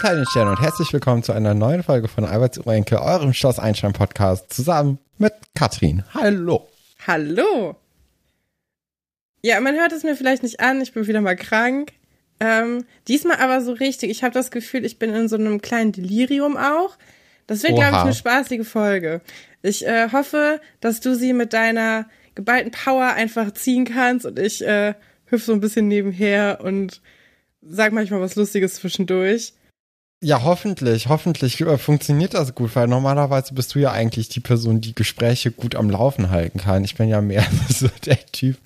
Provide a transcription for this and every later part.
Hey ho, kleine Sterne und herzlich willkommen zu einer neuen Folge von Alberts Urenkel, eurem Schloss Einstein Podcast, zusammen mit Katrin. Hallo. Hallo. Ja, man hört es mir vielleicht nicht an, ich bin wieder mal krank. Ähm, diesmal aber so richtig. Ich habe das Gefühl, ich bin in so einem kleinen Delirium auch. Das wird, glaube ich, eine spaßige Folge. Ich äh, hoffe, dass du sie mit deiner geballten Power einfach ziehen kannst und ich äh, hüpf so ein bisschen nebenher und sag manchmal was Lustiges zwischendurch. Ja, hoffentlich, hoffentlich äh, funktioniert das gut, weil normalerweise bist du ja eigentlich die Person, die Gespräche gut am Laufen halten kann. Ich bin ja mehr so der Typ,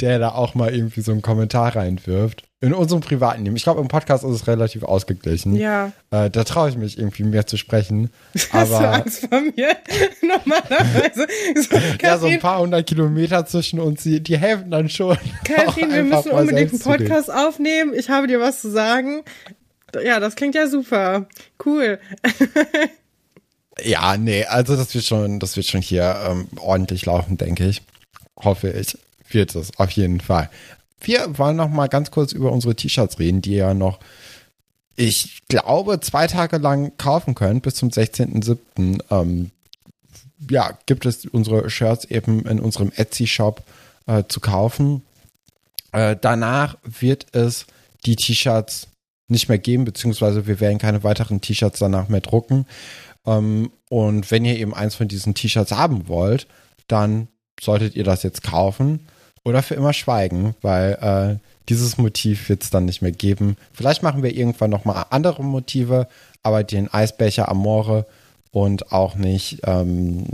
der da auch mal irgendwie so einen Kommentar reinwirft. In unserem privaten Leben. Ich glaube, im Podcast ist es relativ ausgeglichen. Ja. Äh, da traue ich mich irgendwie mehr zu sprechen. Hast du Angst vor mir? Normalerweise. So, ja, so ein paar hundert Kilometer zwischen uns, die, die helfen dann schon. Kathrin, wir müssen unbedingt einen Podcast aufnehmen. Ich habe dir was zu sagen. Ja, das klingt ja super. Cool. ja, nee, also das wird schon, das wird schon hier ähm, ordentlich laufen, denke ich. Hoffe ich. Wird es, auf jeden Fall. Wir wollen noch mal ganz kurz über unsere T-Shirts reden, die ihr noch, ich glaube, zwei Tage lang kaufen könnt, bis zum 16.07. Ähm, ja, gibt es unsere Shirts eben in unserem Etsy-Shop äh, zu kaufen. Äh, danach wird es die T-Shirts nicht mehr geben, beziehungsweise wir werden keine weiteren T-Shirts danach mehr drucken. Ähm, und wenn ihr eben eins von diesen T-Shirts haben wollt, dann solltet ihr das jetzt kaufen oder für immer schweigen, weil äh, dieses Motiv wird es dann nicht mehr geben. Vielleicht machen wir irgendwann nochmal andere Motive, aber den Eisbecher Amore und auch nicht ähm,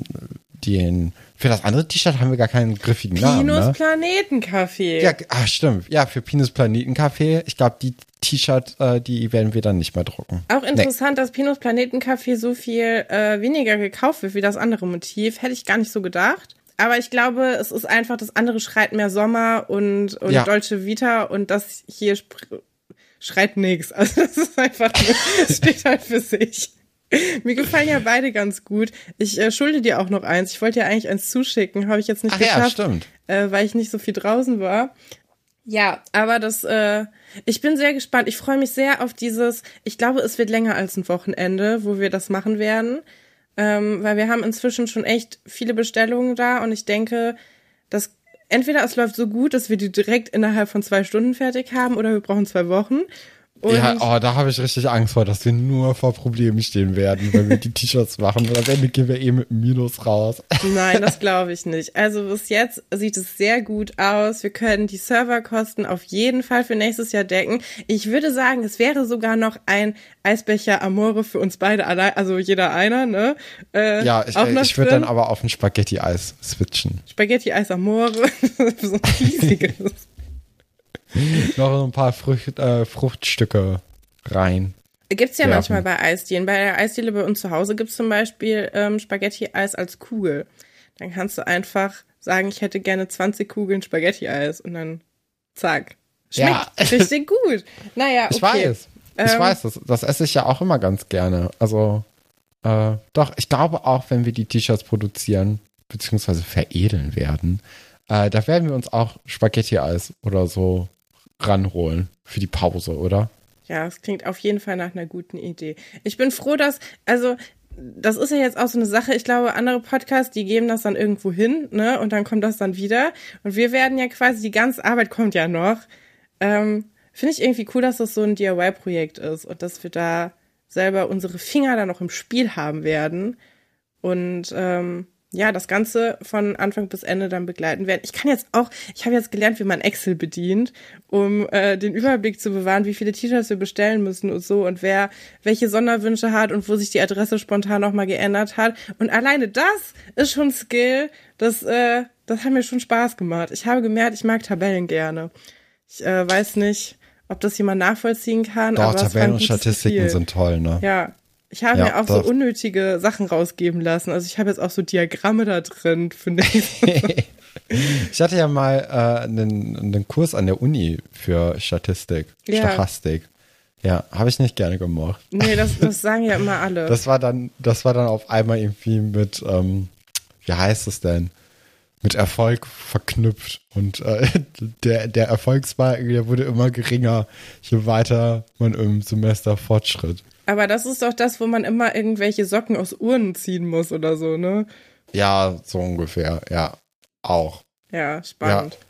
den. Für das andere T-Shirt haben wir gar keinen griffigen Pinus Namen. Pinus ne? Planetencafé. Ja, ach, stimmt. Ja, für Pinus Planetencafé. Ich glaube, die T-Shirt, äh, die werden wir dann nicht mehr drucken. Auch interessant, nee. dass Pinus Planetencafé so viel äh, weniger gekauft wird wie das andere Motiv. Hätte ich gar nicht so gedacht. Aber ich glaube, es ist einfach, das andere schreit mehr Sommer und, und ja. Dolce Vita und das hier schreit nichts. Also das ist einfach, es steht halt für sich. Mir gefallen ja beide ganz gut. Ich äh, schulde dir auch noch eins. Ich wollte dir eigentlich eins zuschicken, habe ich jetzt nicht Ach geschafft, ja, stimmt. Äh, weil ich nicht so viel draußen war. Ja, aber das, äh, ich bin sehr gespannt. Ich freue mich sehr auf dieses, ich glaube, es wird länger als ein Wochenende, wo wir das machen werden. Ähm, weil wir haben inzwischen schon echt viele Bestellungen da und ich denke, dass entweder es läuft so gut, dass wir die direkt innerhalb von zwei Stunden fertig haben oder wir brauchen zwei Wochen. Und ja, oh, da habe ich richtig Angst vor, dass wir nur vor Problemen stehen werden, wenn wir die T-Shirts machen. Weil am Ende gehen wir eh mit Minus raus. Nein, das glaube ich nicht. Also bis jetzt sieht es sehr gut aus. Wir können die Serverkosten auf jeden Fall für nächstes Jahr decken. Ich würde sagen, es wäre sogar noch ein Eisbecher Amore für uns beide allein, also jeder einer, ne? Äh, ja, ich, ich würde dann aber auf ein Spaghetti-Eis switchen. Spaghetti-Eis Amore, so ein riesiges. noch ein paar Frucht, äh, Fruchtstücke rein. Gibt's ja werfen. manchmal bei Eisdielen. Bei der Eisdiele bei uns zu Hause gibt's zum Beispiel ähm, Spaghetti-Eis als Kugel. Dann kannst du einfach sagen, ich hätte gerne 20 Kugeln Spaghetti-Eis und dann zack. Schmeckt ja. richtig gut. Naja, okay. Ich weiß. Ich ähm, weiß, das, das esse ich ja auch immer ganz gerne. Also, äh, doch, ich glaube auch, wenn wir die T-Shirts produzieren, beziehungsweise veredeln werden, äh, da werden wir uns auch Spaghetti-Eis oder so ranholen für die Pause, oder? Ja, es klingt auf jeden Fall nach einer guten Idee. Ich bin froh, dass, also, das ist ja jetzt auch so eine Sache. Ich glaube, andere Podcasts, die geben das dann irgendwo hin, ne? Und dann kommt das dann wieder. Und wir werden ja quasi, die ganze Arbeit kommt ja noch. Ähm, Finde ich irgendwie cool, dass das so ein DIY-Projekt ist und dass wir da selber unsere Finger da noch im Spiel haben werden. Und ähm, ja, das Ganze von Anfang bis Ende dann begleiten werden. Ich kann jetzt auch, ich habe jetzt gelernt, wie man Excel bedient, um äh, den Überblick zu bewahren, wie viele T-Shirts wir bestellen müssen und so und wer welche Sonderwünsche hat und wo sich die Adresse spontan nochmal geändert hat. Und alleine das ist schon Skill, das, äh, das hat mir schon Spaß gemacht. Ich habe gemerkt, ich mag Tabellen gerne. Ich äh, weiß nicht, ob das jemand nachvollziehen kann. Doch, Tabellen und Statistiken Ziel. sind toll, ne? Ja, ich habe ja, mir auch so unnötige Sachen rausgeben lassen. Also ich habe jetzt auch so Diagramme da drin, finde ich. ich hatte ja mal äh, einen, einen Kurs an der Uni für Statistik, ja. Stochastik. Ja, habe ich nicht gerne gemacht. Nee, das, das sagen ja immer alle. Das war dann, das war dann auf einmal irgendwie mit, ähm, wie heißt es denn? mit Erfolg verknüpft. Und äh, der, der Erfolgsbalken, der wurde immer geringer, je weiter man im Semester fortschritt. Aber das ist doch das, wo man immer irgendwelche Socken aus Urnen ziehen muss oder so, ne? Ja, so ungefähr, ja. Auch. Ja, spannend. Ja.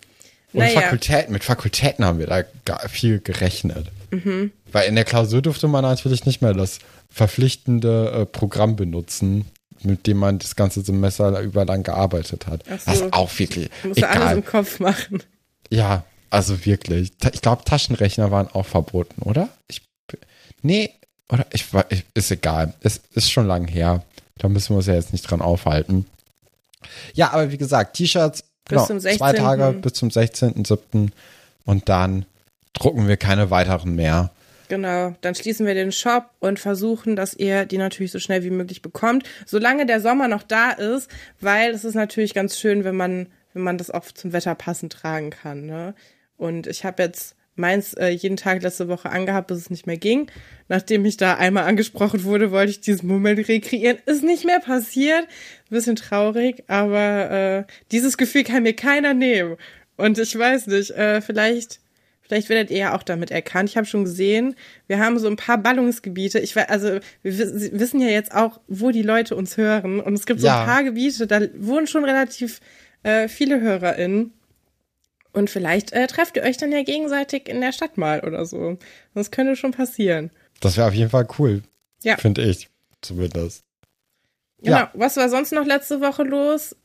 Und naja. Fakultäten, mit Fakultäten haben wir da viel gerechnet. Mhm. Weil in der Klausur durfte man natürlich nicht mehr das verpflichtende äh, Programm benutzen, mit dem man das ganze Semester über lang gearbeitet hat. Ach so. Das ist auch wirklich. Muss egal. alles im Kopf machen. Ja, also wirklich. Ich glaube, Taschenrechner waren auch verboten, oder? Ich, nee, oder ich, ich ist egal. Es ist schon lang her. Da müssen wir uns ja jetzt nicht dran aufhalten. Ja, aber wie gesagt, T-Shirts, genau, zwei Tage bis zum 16.07. Und dann drucken wir keine weiteren mehr. Genau, dann schließen wir den Shop und versuchen, dass ihr die natürlich so schnell wie möglich bekommt, solange der Sommer noch da ist, weil es ist natürlich ganz schön, wenn man, wenn man das auch zum Wetter passend tragen kann. Ne? Und ich habe jetzt meins äh, jeden Tag letzte Woche angehabt, bis es nicht mehr ging. Nachdem ich da einmal angesprochen wurde, wollte ich diesen Moment rekreieren. Ist nicht mehr passiert. Bisschen traurig, aber äh, dieses Gefühl kann mir keiner nehmen. Und ich weiß nicht, äh, vielleicht Vielleicht werdet ihr ja auch damit erkannt. Ich habe schon gesehen, wir haben so ein paar Ballungsgebiete. Ich weiß, also wir wissen ja jetzt auch, wo die Leute uns hören. Und es gibt so ja. ein paar Gebiete, da wohnen schon relativ äh, viele HörerInnen. Und vielleicht äh, trefft ihr euch dann ja gegenseitig in der Stadt mal oder so. Das könnte schon passieren. Das wäre auf jeden Fall cool. Ja. Finde ich zumindest. Genau. Ja. Was war sonst noch letzte Woche los?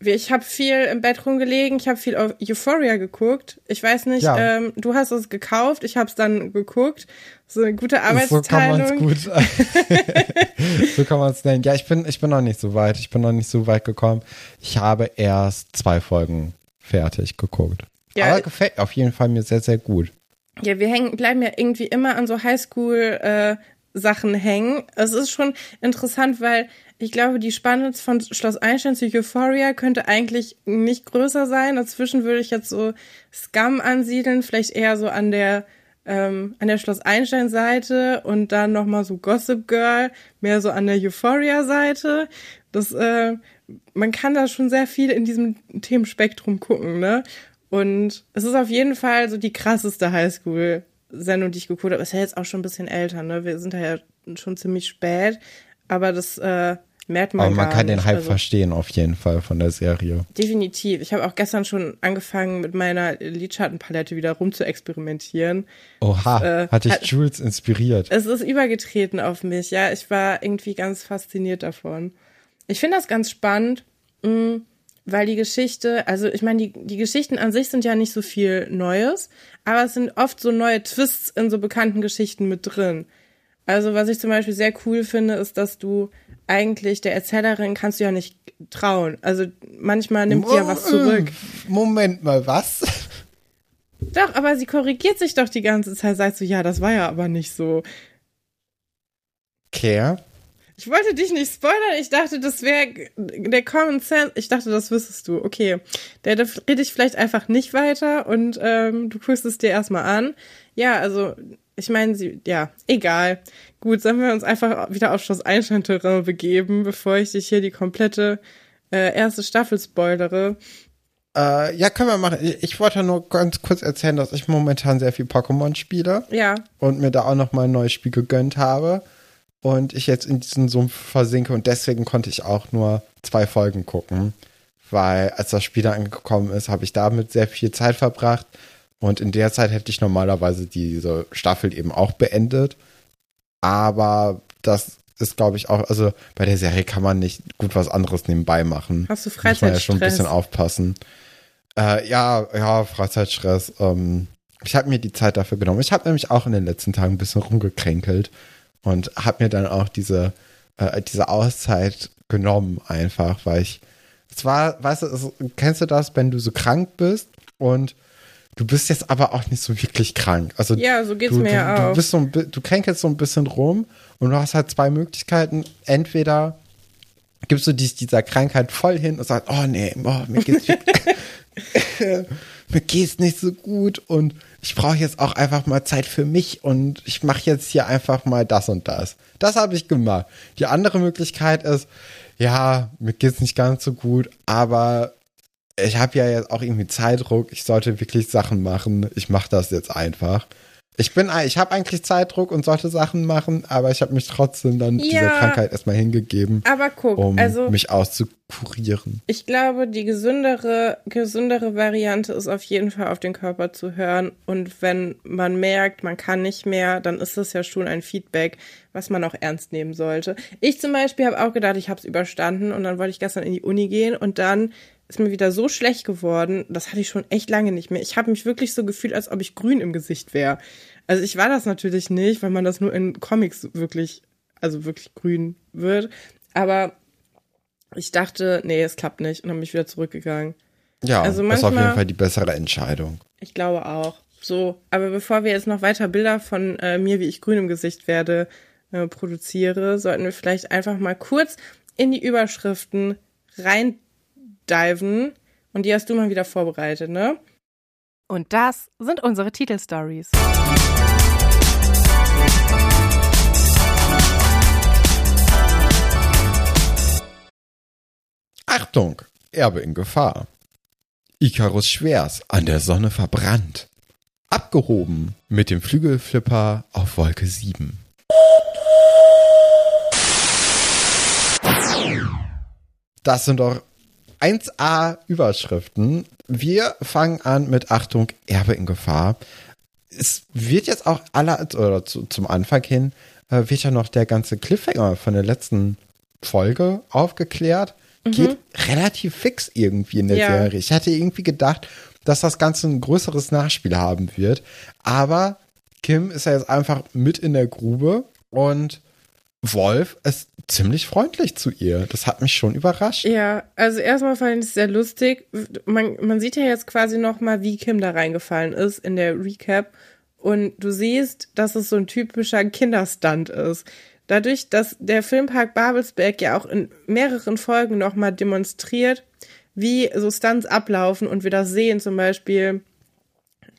Ich habe viel im Bett rumgelegen, ich habe viel auf Euphoria geguckt. Ich weiß nicht, ja. ähm, du hast es gekauft, ich habe es dann geguckt. So eine gute Arbeitsteilung. So kann man es gut. so kann man es nennen. Ja, ich bin, ich bin noch nicht so weit. Ich bin noch nicht so weit gekommen. Ich habe erst zwei Folgen fertig geguckt. Ja. Aber gefällt auf jeden Fall mir sehr, sehr gut. Ja, wir hängen, bleiben ja irgendwie immer an so Highschool äh, hängen. Es ist schon interessant, weil ich glaube, die Spanne von Schloss Einstein zu Euphoria könnte eigentlich nicht größer sein. Dazwischen würde ich jetzt so Scum ansiedeln, vielleicht eher so an der ähm, an der Schloss Einstein Seite und dann noch mal so Gossip Girl, mehr so an der Euphoria Seite. Das äh, man kann da schon sehr viel in diesem Themenspektrum gucken, ne? Und es ist auf jeden Fall so die krasseste Highschool Sendung, die ich geguckt habe, ist ja jetzt auch schon ein bisschen älter, ne? Wir sind da ja schon ziemlich spät, aber das äh, merkt man. Aber man kann nicht. den Hype also, verstehen, auf jeden Fall von der Serie. Definitiv. Ich habe auch gestern schon angefangen, mit meiner Lidschattenpalette wieder rum zu experimentieren. Oha, äh, hat dich hat, Jules inspiriert? Es ist übergetreten auf mich, ja. Ich war irgendwie ganz fasziniert davon. Ich finde das ganz spannend. Mh, mm, weil die Geschichte, also ich meine, die, die Geschichten an sich sind ja nicht so viel Neues, aber es sind oft so neue Twists in so bekannten Geschichten mit drin. Also was ich zum Beispiel sehr cool finde, ist, dass du eigentlich der Erzählerin kannst du ja nicht trauen. Also manchmal nimmt sie ja was zurück. Moment mal, was? Doch, aber sie korrigiert sich doch die ganze Zeit, sagst du, ja, das war ja aber nicht so. Claire? Ich wollte dich nicht spoilern. Ich dachte, das wäre der Common Sense. Ich dachte, das wüsstest du. Okay. Der, da rede ich vielleicht einfach nicht weiter und ähm, du guckst es dir erstmal an. Ja, also, ich meine, sie, ja, egal. Gut, sollen wir uns einfach wieder auf Schloss Einstein-Terrain begeben, bevor ich dich hier die komplette äh, erste Staffel spoilere. Äh, ja, können wir machen. Ich wollte nur ganz kurz erzählen, dass ich momentan sehr viel Pokémon spiele. Ja. Und mir da auch noch mal ein neues Spiel gegönnt habe und ich jetzt in diesen Sumpf versinke und deswegen konnte ich auch nur zwei Folgen gucken, weil als das Spiel da angekommen ist, habe ich damit sehr viel Zeit verbracht und in der Zeit hätte ich normalerweise diese Staffel eben auch beendet, aber das ist, glaube ich, auch, also bei der Serie kann man nicht gut was anderes nebenbei machen. Hast du Freizeitstress? Muss man ja schon ein bisschen aufpassen. Äh, ja, ja, Freizeitstress. Ähm, ich habe mir die Zeit dafür genommen. Ich habe nämlich auch in den letzten Tagen ein bisschen rumgekränkelt und habe mir dann auch diese, äh, diese Auszeit genommen einfach, weil ich, es war, weißt du, es, kennst du das, wenn du so krank bist und du bist jetzt aber auch nicht so wirklich krank. Also ja, so geht's du, mir du, ja auch. Du, bist so, du kränkelst so ein bisschen rum und du hast halt zwei Möglichkeiten. Entweder gibst du dich dieser Krankheit voll hin und sagst, oh nee, oh, mir geht's mir geht's nicht so gut und ich brauche jetzt auch einfach mal Zeit für mich und ich mache jetzt hier einfach mal das und das. Das habe ich gemacht. Die andere Möglichkeit ist, ja, mir geht's nicht ganz so gut, aber ich habe ja jetzt auch irgendwie Zeitdruck. Ich sollte wirklich Sachen machen. Ich mache das jetzt einfach. Ich bin, ich habe eigentlich Zeitdruck und sollte Sachen machen, aber ich habe mich trotzdem dann Ja. dieser Krankheit erstmal hingegeben, Aber guck, um also mich auszukurieren. ich glaube, die gesündere, gesündere Variante ist auf jeden Fall auf den Körper zu hören. Und wenn man merkt, man kann nicht mehr, dann ist das ja schon ein Feedback, was man auch ernst nehmen sollte. Ich zum Beispiel habe auch gedacht, ich habe es überstanden und dann wollte ich gestern in die Uni gehen und dann ist mir wieder so schlecht geworden. Das hatte ich schon echt lange nicht mehr. Ich habe mich wirklich so gefühlt, als ob ich grün im Gesicht wäre. Also ich war das natürlich nicht, weil man das nur in Comics wirklich, also wirklich grün wird. Aber ich dachte, nee, es klappt nicht und dann bin ich wieder zurückgegangen. Ja, Also das ist auf jeden manchmal- Fall die bessere Entscheidung. Ich glaube auch. So, aber bevor wir jetzt noch weiter Bilder von äh, mir, wie ich grün im Gesicht werde, äh, produziere, sollten wir vielleicht einfach mal kurz in die Überschriften reindiven. Und die hast du mal wieder vorbereitet, ne? Und das sind unsere Titelstories. Achtung, Erbe in Gefahr. Icarus Schwers an der Sonne verbrannt. Abgehoben mit dem Flügelflipper auf Wolke 7. Das sind doch 1a Überschriften. Wir fangen an mit Achtung, Erbe in Gefahr. Es wird jetzt auch aller oder zu, zum Anfang hin äh, wird ja noch der ganze Cliffhanger von der letzten Folge aufgeklärt. Geht relativ fix irgendwie in der Ja. Serie. Ich hatte irgendwie gedacht, dass das Ganze ein größeres Nachspiel haben wird. Aber Kim ist ja jetzt einfach mit in der Grube und Wolf ist ziemlich freundlich zu ihr. Das hat mich schon überrascht. Ja, also erstmal fand ich es sehr lustig. Man, man sieht ja jetzt quasi noch mal, wie Kim da reingefallen ist in der Recap. Und du siehst, dass es so ein typischer Kinderstunt ist. Dadurch, dass der Filmpark Babelsberg ja auch in mehreren Folgen noch mal demonstriert, wie so Stunts ablaufen und wir das sehen, zum Beispiel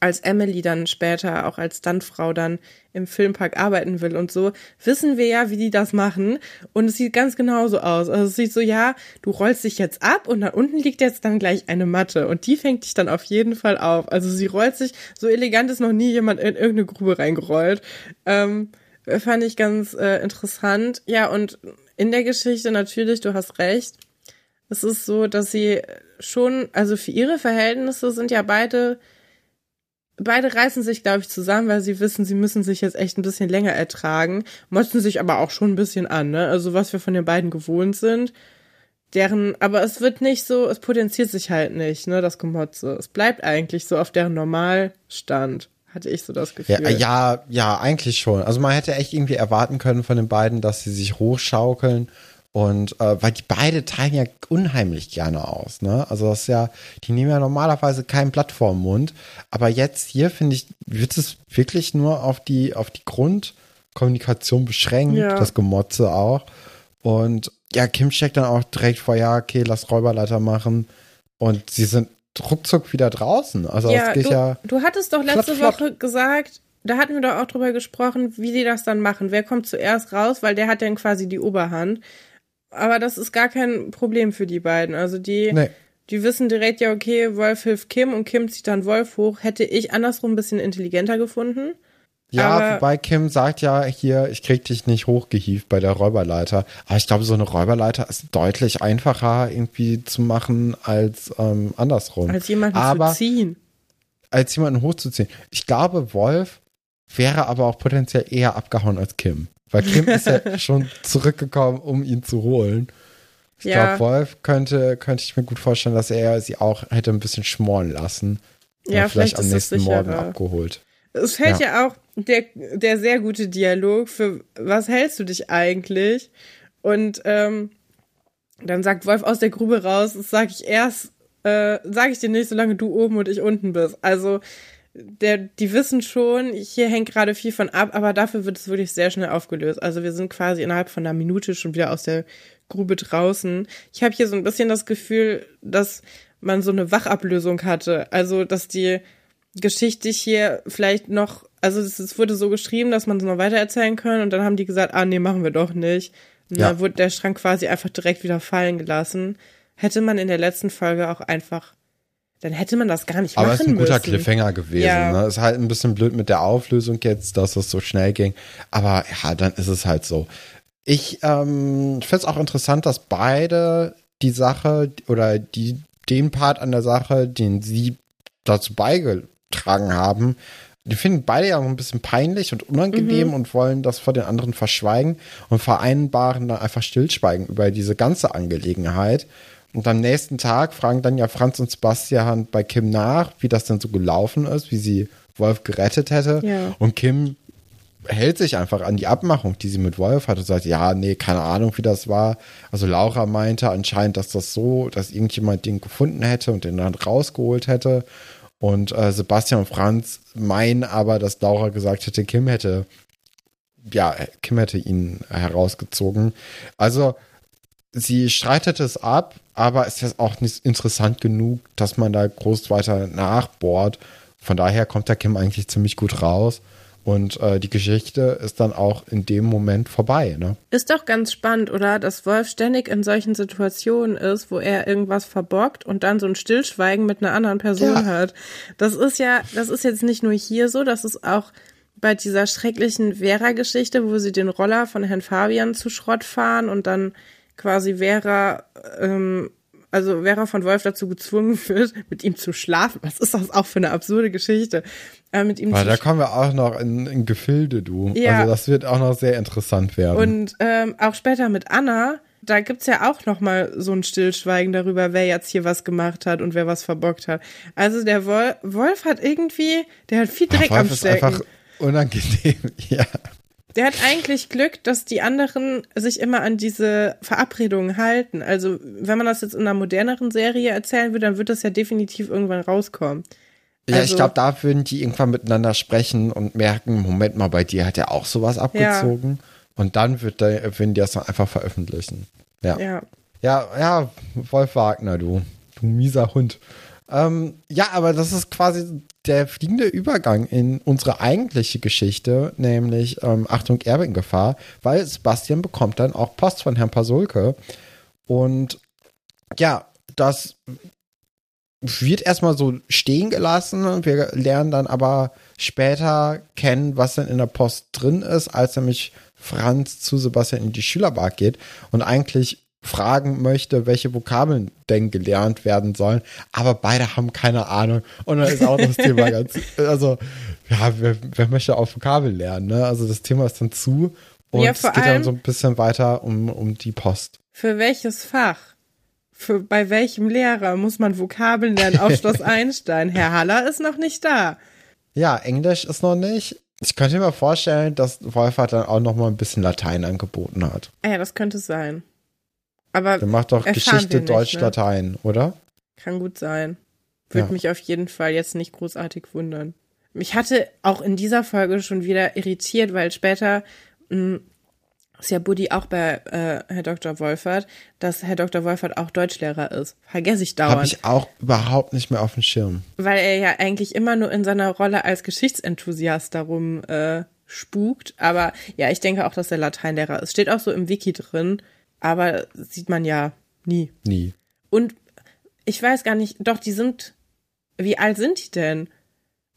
als Emily dann später auch als Stuntfrau dann im Filmpark arbeiten will und so, wissen wir ja, wie die das machen. Und es sieht ganz genauso aus. Also es sieht so, ja, du rollst dich jetzt ab und da unten liegt jetzt dann gleich eine Matte und die fängt dich dann auf jeden Fall auf. Also sie rollt sich, so elegant ist noch nie jemand in irgendeine Grube reingerollt. Ähm, fand ich ganz äh, interessant. Ja, und in der Geschichte natürlich, du hast recht. Es ist so, dass sie schon, also für ihre Verhältnisse sind ja beide beide reißen sich, glaube ich, zusammen, weil sie wissen, sie müssen sich jetzt echt ein bisschen länger ertragen, motzen sich aber auch schon ein bisschen an, ne? Also was wir von den beiden gewohnt sind. Deren, aber es wird nicht so, es potenziert sich halt nicht, ne, das Gemotze. Es bleibt eigentlich so auf deren Normalstand, hatte ich so das Gefühl. Ja, ja, ja, eigentlich schon. Also man hätte echt irgendwie erwarten können von den beiden, dass sie sich hochschaukeln und äh, weil die beide teilen ja unheimlich gerne aus, ne? Also das ist ja, die nehmen ja normalerweise kein Blatt vorm Mund, aber jetzt hier finde ich, wird es wirklich nur auf die auf die Grundkommunikation beschränkt, Ja. das Gemotze auch. Und ja, Kim steckt dann auch direkt vor, ja, okay, lass Räuberleiter machen. Und sie sind ruckzuck wieder draußen. Also ja, das geht du, ja. du hattest doch letzte flott. Woche gesagt, da hatten wir doch auch drüber gesprochen, wie die das dann machen. Wer kommt zuerst raus, weil der hat dann quasi die Oberhand. Aber das ist gar kein Problem für die beiden. Also die, Nee. die wissen direkt, ja, okay, Wolf hilft Kim und Kim zieht dann Wolf hoch. Hätte ich andersrum ein bisschen intelligenter gefunden. Ja, Aber- wobei Kim sagt ja hier, ich krieg dich nicht hochgehievt bei der Räuberleiter. Aber ich glaube, so eine Räuberleiter ist deutlich einfacher irgendwie zu machen als ähm, andersrum. Als jemanden aber zu ziehen. als jemanden hochzuziehen. Ich glaube, Wolf wäre aber auch potenziell eher abgehauen als Kim. Weil Kim ist ja schon zurückgekommen, um ihn zu holen. Ich Ja. glaube, Wolf könnte, könnte ich mir gut vorstellen, dass er sie auch hätte ein bisschen schmoren lassen. Ja, Und vielleicht am nächsten Morgen abgeholt. Es fällt ja. auch der, der sehr gute Dialog für was hältst du dich eigentlich? Und ähm, dann sagt Wolf aus der Grube raus, das sage ich erst, äh, sage ich dir nicht, solange du oben und ich unten bist. Also der, die wissen schon, hier hängt gerade viel von ab, aber dafür wird es wirklich sehr schnell aufgelöst. Also wir sind quasi innerhalb von einer Minute schon wieder aus der Grube draußen. Ich habe hier so ein bisschen das Gefühl, dass man so eine Wachablösung hatte. Also, dass die Geschichte hier vielleicht noch, also es, wurde so geschrieben, dass man es noch weiter erzählen können und dann haben die gesagt, ah nee, machen wir doch nicht. Und Ja. dann wurde der Schrank quasi einfach direkt wieder fallen gelassen. Hätte man in der letzten Folge auch einfach dann hätte man das gar nicht Aber machen es ist ein guter müssen. Cliffhanger gewesen. Ja. Ne? Ist halt ein bisschen blöd mit der Auflösung jetzt, dass es so schnell ging. Aber ja, dann ist es halt so. Ich ähm, finde es auch interessant, dass beide die Sache oder die, den Part an der Sache, den sie dazu beigetragen haben, die finden beide ja auch ein bisschen peinlich und unangenehm und wollen das vor den anderen verschweigen und vereinbaren dann einfach Stillschweigen über diese ganze Angelegenheit. Und am nächsten Tag fragen dann ja Franz und Sebastian bei Kim nach, wie das denn so gelaufen ist, wie sie Wolf gerettet hätte. Ja. Und Kim hält sich einfach an die Abmachung, die sie mit Wolf hatte und sagt, ja, nee, keine Ahnung, wie das war. Also Laura meinte anscheinend, dass das so, dass irgendjemand den gefunden hätte und den dann rausgeholt hätte. Und äh, Sebastian und Franz meinen aber, dass Laura gesagt hätte, Kim hätte, ja, Kim hätte ihn herausgezogen. Also sie streitet es ab, aber es ist auch nicht interessant genug, dass man da groß weiter nachbohrt. Von daher kommt der Kim eigentlich ziemlich gut raus. Und äh, die Geschichte ist dann auch in dem Moment vorbei. Ne? Ist doch ganz spannend, oder? Dass Wolf ständig in solchen Situationen ist, wo er irgendwas verbockt und dann so ein Stillschweigen mit einer anderen Person Ja. hat. Das ist ja, das ist jetzt nicht nur hier so, das ist auch bei dieser schrecklichen Vera-Geschichte, wo sie den Roller von Herrn Fabian zu Schrott fahren und dann quasi Vera, ähm, also Vera von Wolf dazu gezwungen wird, mit ihm zu schlafen. Was ist das auch für eine absurde Geschichte? Äh, mit ihm Weil da kommen wir auch noch in, in Gefilde, du. Ja. Also das wird auch noch sehr interessant werden. Und ähm, auch später mit Anna, da gibt's ja auch noch mal so ein Stillschweigen darüber, wer jetzt hier was gemacht hat und wer was verbockt hat. Also der Wolf, Wolf hat irgendwie, der hat viel Dreck Wolf am ist Stecken. einfach unangenehm. ja. Der hat eigentlich Glück, dass die anderen sich immer an diese Verabredungen halten. Also wenn man das jetzt in einer moderneren Serie erzählen würde, dann wird das ja definitiv irgendwann rauskommen. Ja, Also- ich glaube, da würden die irgendwann miteinander sprechen und merken, Moment mal, bei dir hat er auch sowas abgezogen. Und dann wird der, würden die das dann einfach veröffentlichen. Ja. Ja. Ja, ja, Wolf Wagner, du. Du mieser Hund. Ähm, ja, aber das ist quasi der fliegende Übergang in unsere eigentliche Geschichte, nämlich ähm, Achtung, Erbe in Gefahr, weil Sebastian bekommt dann auch Post von Herrn Pasulke. Und ja, das wird erstmal so stehen gelassen und wir lernen dann aber später kennen, was denn in der Post drin ist, als nämlich Franz zu Sebastian in die Schülerbar geht und eigentlich fragen möchte, welche Vokabeln denn gelernt werden sollen, aber beide haben keine Ahnung und dann ist auch das Thema ganz, also ja, wer, wer möchte auch Vokabeln lernen, ne? Also das Thema ist dann zu und Ja, es geht dann so ein bisschen weiter um, um die Post. Für welches Fach? Für, bei welchem Lehrer muss man Vokabeln lernen auf Schloss Einstein? Herr Haller ist noch nicht da. Ja, Englisch ist noch nicht. Ich könnte mir vorstellen, dass Wolfhard dann auch noch mal ein bisschen Latein angeboten hat. Ah ja, das könnte sein. Aber Der macht doch Geschichte, nicht, Deutsch, ne? Latein, oder? kann gut sein. Würde Ja. mich auf jeden Fall jetzt nicht großartig wundern. Mich hatte auch in dieser Folge schon wieder irritiert, weil später mh, ist ja Buddy auch bei äh, Herr Dr. Wolfert, dass Herr Dr. Wolfert auch Deutschlehrer ist. Vergesse ich dauernd. Habe ich auch überhaupt nicht mehr auf dem Schirm. weil er ja eigentlich immer nur in seiner Rolle als Geschichtsenthusiast darum äh, spukt. Aber ja, ich denke auch, dass er Lateinlehrer ist. Steht auch so im Wiki drin, aber sieht man ja nie. Nie. Und ich weiß gar nicht, doch, die sind, wie alt sind die denn?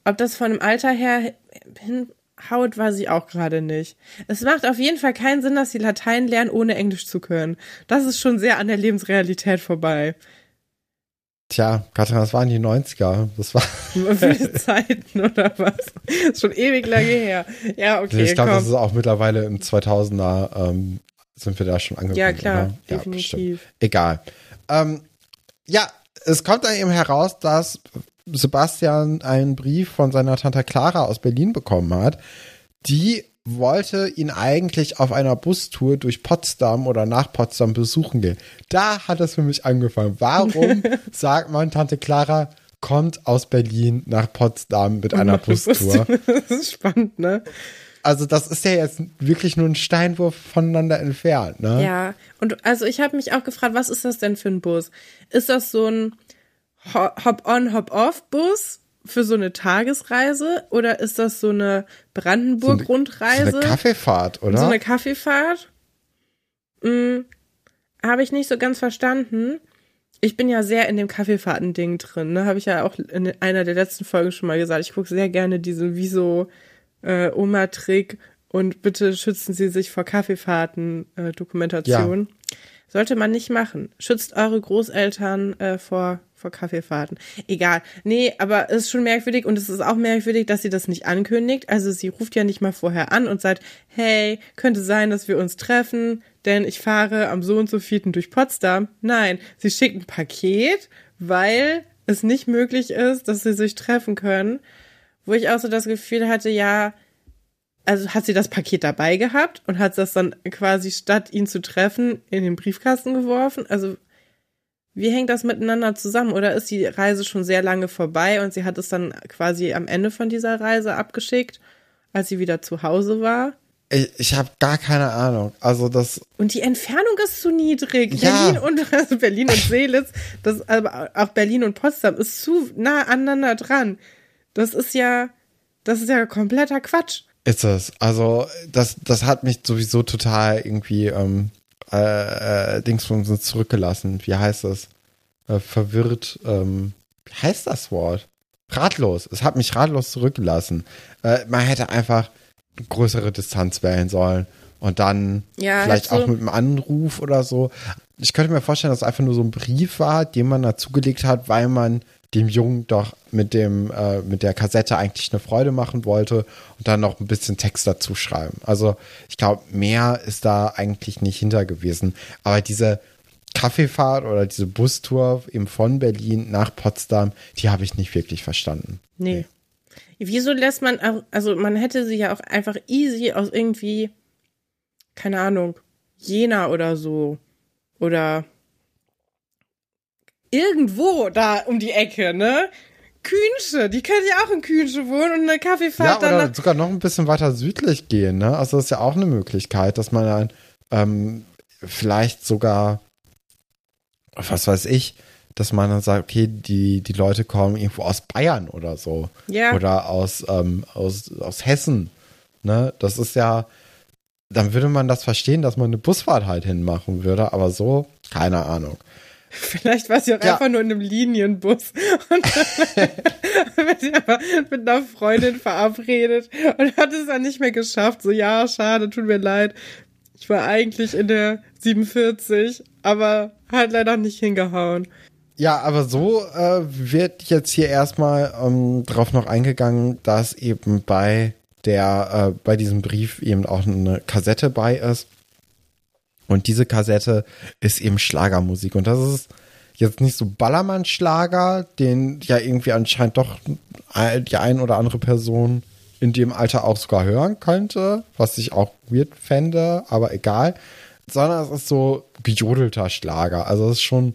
Ob das von dem Alter her hinhaut, weiß ich auch gerade nicht. Es macht auf jeden Fall keinen Sinn, dass sie Latein lernen, ohne Englisch zu können. Das ist schon sehr an der Lebensrealität vorbei. Tja, Katrin, das waren die 90er. Das war, Viele Zeiten oder was? Schon ewig lange her. Ja, okay, ich glaube, das ist auch mittlerweile im 2000er, ähm, sind wir da schon angekommen. ja, klar, oder? Ja, definitiv. Egal. Ähm, ja, es kommt dann eben heraus, dass Sebastian einen Brief von seiner Tante Clara aus Berlin bekommen hat. Die wollte ihn eigentlich auf einer Bustour durch Potsdam oder nach Potsdam besuchen gehen. Da hat es für mich angefangen. Warum sagt man, Tante Clara kommt aus Berlin nach Potsdam mit einer Bustour? Das ist spannend, ne? Also das ist ja jetzt wirklich nur ein Steinwurf voneinander entfernt, ne? Ja, und also ich habe mich auch gefragt, was ist das denn für ein Bus? Ist das so ein Ho- Hop-on, Hop-off-Bus für so eine Tagesreise oder ist das so eine Brandenburg-Rundreise? So eine Kaffeefahrt, oder? So eine Kaffeefahrt? Hm, habe ich nicht so ganz verstanden. ich bin ja sehr in dem Kaffeefahrten-Ding drin, ne? Habe ich ja auch in einer der letzten Folgen schon mal gesagt. Ich gucke sehr gerne diesen Wieso äh, Oma-Trick und bitte schützen Sie sich vor Kaffeefahrten-Dokumentation. Äh, Sollte man nicht machen. Schützt eure Großeltern äh, vor vor Kaffeefahrten. Egal. Nee, aber es ist schon merkwürdig und es ist auch merkwürdig, dass sie das nicht ankündigt. Also sie ruft ja nicht mal vorher an und sagt, hey, könnte sein, dass wir uns treffen, denn ich fahre am so und so vierten durch Potsdam. Nein, sie schickt ein Paket, weil es nicht möglich ist, dass sie sich treffen können. Wo ich auch so das Gefühl hatte, ja, also hat sie das Paket dabei gehabt und hat das dann quasi statt ihn zu treffen in den Briefkasten geworfen. Also wie hängt das miteinander zusammen? Oder ist die Reise schon sehr lange vorbei und sie hat es dann quasi am Ende von dieser Reise abgeschickt, als sie wieder zu Hause war? Ich, ich habe gar keine Ahnung. Also das. Und die Entfernung ist zu niedrig. Ja. Berlin und also Berlin und Seelitz, das aber auch Berlin und Potsdam ist zu nah aneinander dran. Das ist ja, das ist ja kompletter Quatsch. Ist es. Also das, das hat mich sowieso total irgendwie ähm, äh, äh, Dings von uns zurückgelassen. Wie heißt das? Äh, verwirrt. Ähm, wie heißt das Wort? Ratlos. Es hat mich ratlos zurückgelassen. Äh, man hätte einfach größere Distanz wählen sollen und dann ja, vielleicht auch mit einem Anruf oder so. Ich könnte mir vorstellen, dass es einfach nur so ein Brief war, den man dazugelegt hat, weil man dem Jungen doch mit dem äh, mit der Kassette eigentlich eine Freude machen wollte und dann noch ein bisschen Text dazu schreiben. Also ich glaube, mehr ist da eigentlich nicht hinter gewesen. Aber diese Kaffeefahrt oder diese Bustour eben von Berlin nach Potsdam, die habe ich nicht wirklich verstanden. Nee. Wieso lässt man, also man hätte sie ja auch einfach easy aus irgendwie, keine Ahnung, Jena oder so oder irgendwo da um die Ecke, ne? Kühnsche, die können ja auch in Kühnsche wohnen und eine Kaffeefahrt ja, oder sogar noch ein bisschen weiter südlich gehen, ne? Also das ist ja auch eine Möglichkeit, dass man dann ähm, vielleicht sogar, was weiß ich, dass man dann sagt, okay, die, die Leute kommen irgendwo aus Bayern oder so. Ja. Oder aus, ähm, aus, aus Hessen. Ne? Das ist ja, dann würde man das verstehen, dass man eine Busfahrt halt hinmachen würde, aber so, keine Ahnung. Vielleicht war sie auch ja. einfach nur in einem Linienbus und wird sie aber mit einer Freundin verabredet und hat es dann nicht mehr geschafft. So, ja, schade, tut mir leid. Ich war eigentlich in der 47, aber hat leider nicht hingehauen. Ja, aber so äh, wird jetzt hier erstmal ähm, drauf noch eingegangen, dass eben bei der, äh, bei diesem Brief eben auch eine Kassette bei ist und diese Kassette ist eben Schlagermusik. Und das ist jetzt nicht so Ballermann-Schlager, den ja irgendwie anscheinend doch die ein oder andere Person in dem Alter auch sogar hören könnte, was ich auch weird fände, aber egal. Sondern es ist so gejodelter Schlager. Also es ist schon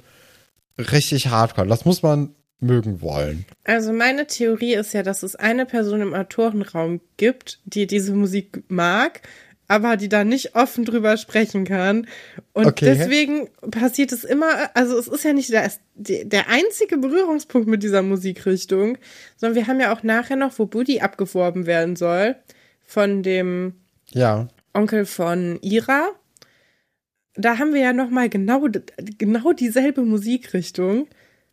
richtig hardcore. Das muss man mögen wollen. Also meine Theorie ist ja, dass es eine Person im Autorenraum gibt, die diese Musik mag aber die da nicht offen drüber sprechen kann. Und okay. deswegen passiert es immer, also es ist ja nicht der, der einzige Berührungspunkt mit dieser Musikrichtung, sondern wir haben ja auch nachher noch, wo Buddy abgeworben werden soll, von dem ja. Onkel von Ira. Da haben wir ja noch mal genau, genau dieselbe Musikrichtung.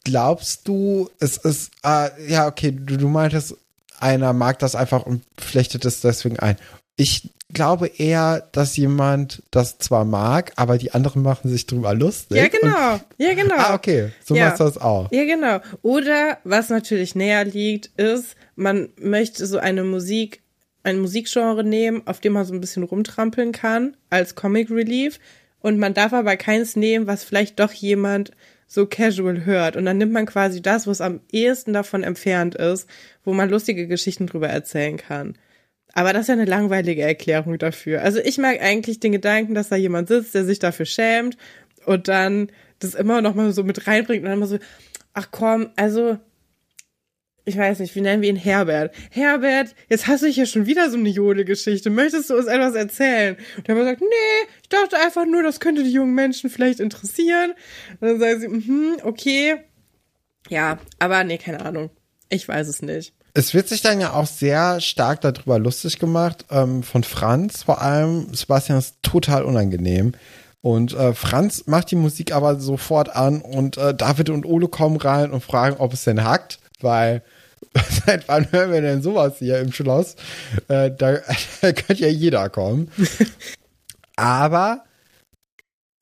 Glaubst du, es ist, äh, ja, okay, du, du meintest, einer mag das einfach und flechtet es deswegen ein. Ich glaube eher, dass jemand das zwar mag, aber die anderen machen sich drüber lustig. Ja, genau. Ja, genau. Ah, okay. So ja. machst du das auch. Ja, genau. Oder was natürlich näher liegt, ist, man möchte so eine Musik, ein Musikgenre nehmen, auf dem man so ein bisschen rumtrampeln kann, als Comic Relief. Und man darf aber keins nehmen, was vielleicht doch jemand so casual hört. Und dann nimmt man quasi das, was am ehesten davon entfernt ist, wo man lustige Geschichten drüber erzählen kann. Aber das ist ja eine langweilige Erklärung dafür. Also ich mag eigentlich den Gedanken, dass da jemand sitzt, der sich dafür schämt und dann das immer noch mal so mit reinbringt und dann immer so, ach komm, also ich weiß nicht, wie nennen wir ihn Herbert? Herbert, jetzt hast du hier schon wieder so eine Jodelgeschichte. Möchtest du uns etwas erzählen? Und er sagt, nee, ich dachte einfach nur, das könnte die jungen Menschen vielleicht interessieren. Und dann sagen sie, mhm, okay. Ja, aber nee, keine Ahnung. Ich weiß es nicht. Es wird sich dann ja auch sehr stark darüber lustig gemacht, ähm, von Franz vor allem. Sebastian ist total unangenehm, Und äh, Franz macht die Musik aber sofort an und äh, David und Ole kommen rein und fragen, ob es denn hackt, weil seit wann hören wir denn sowas hier im Schloss? Äh, da, da könnte ja jeder kommen. aber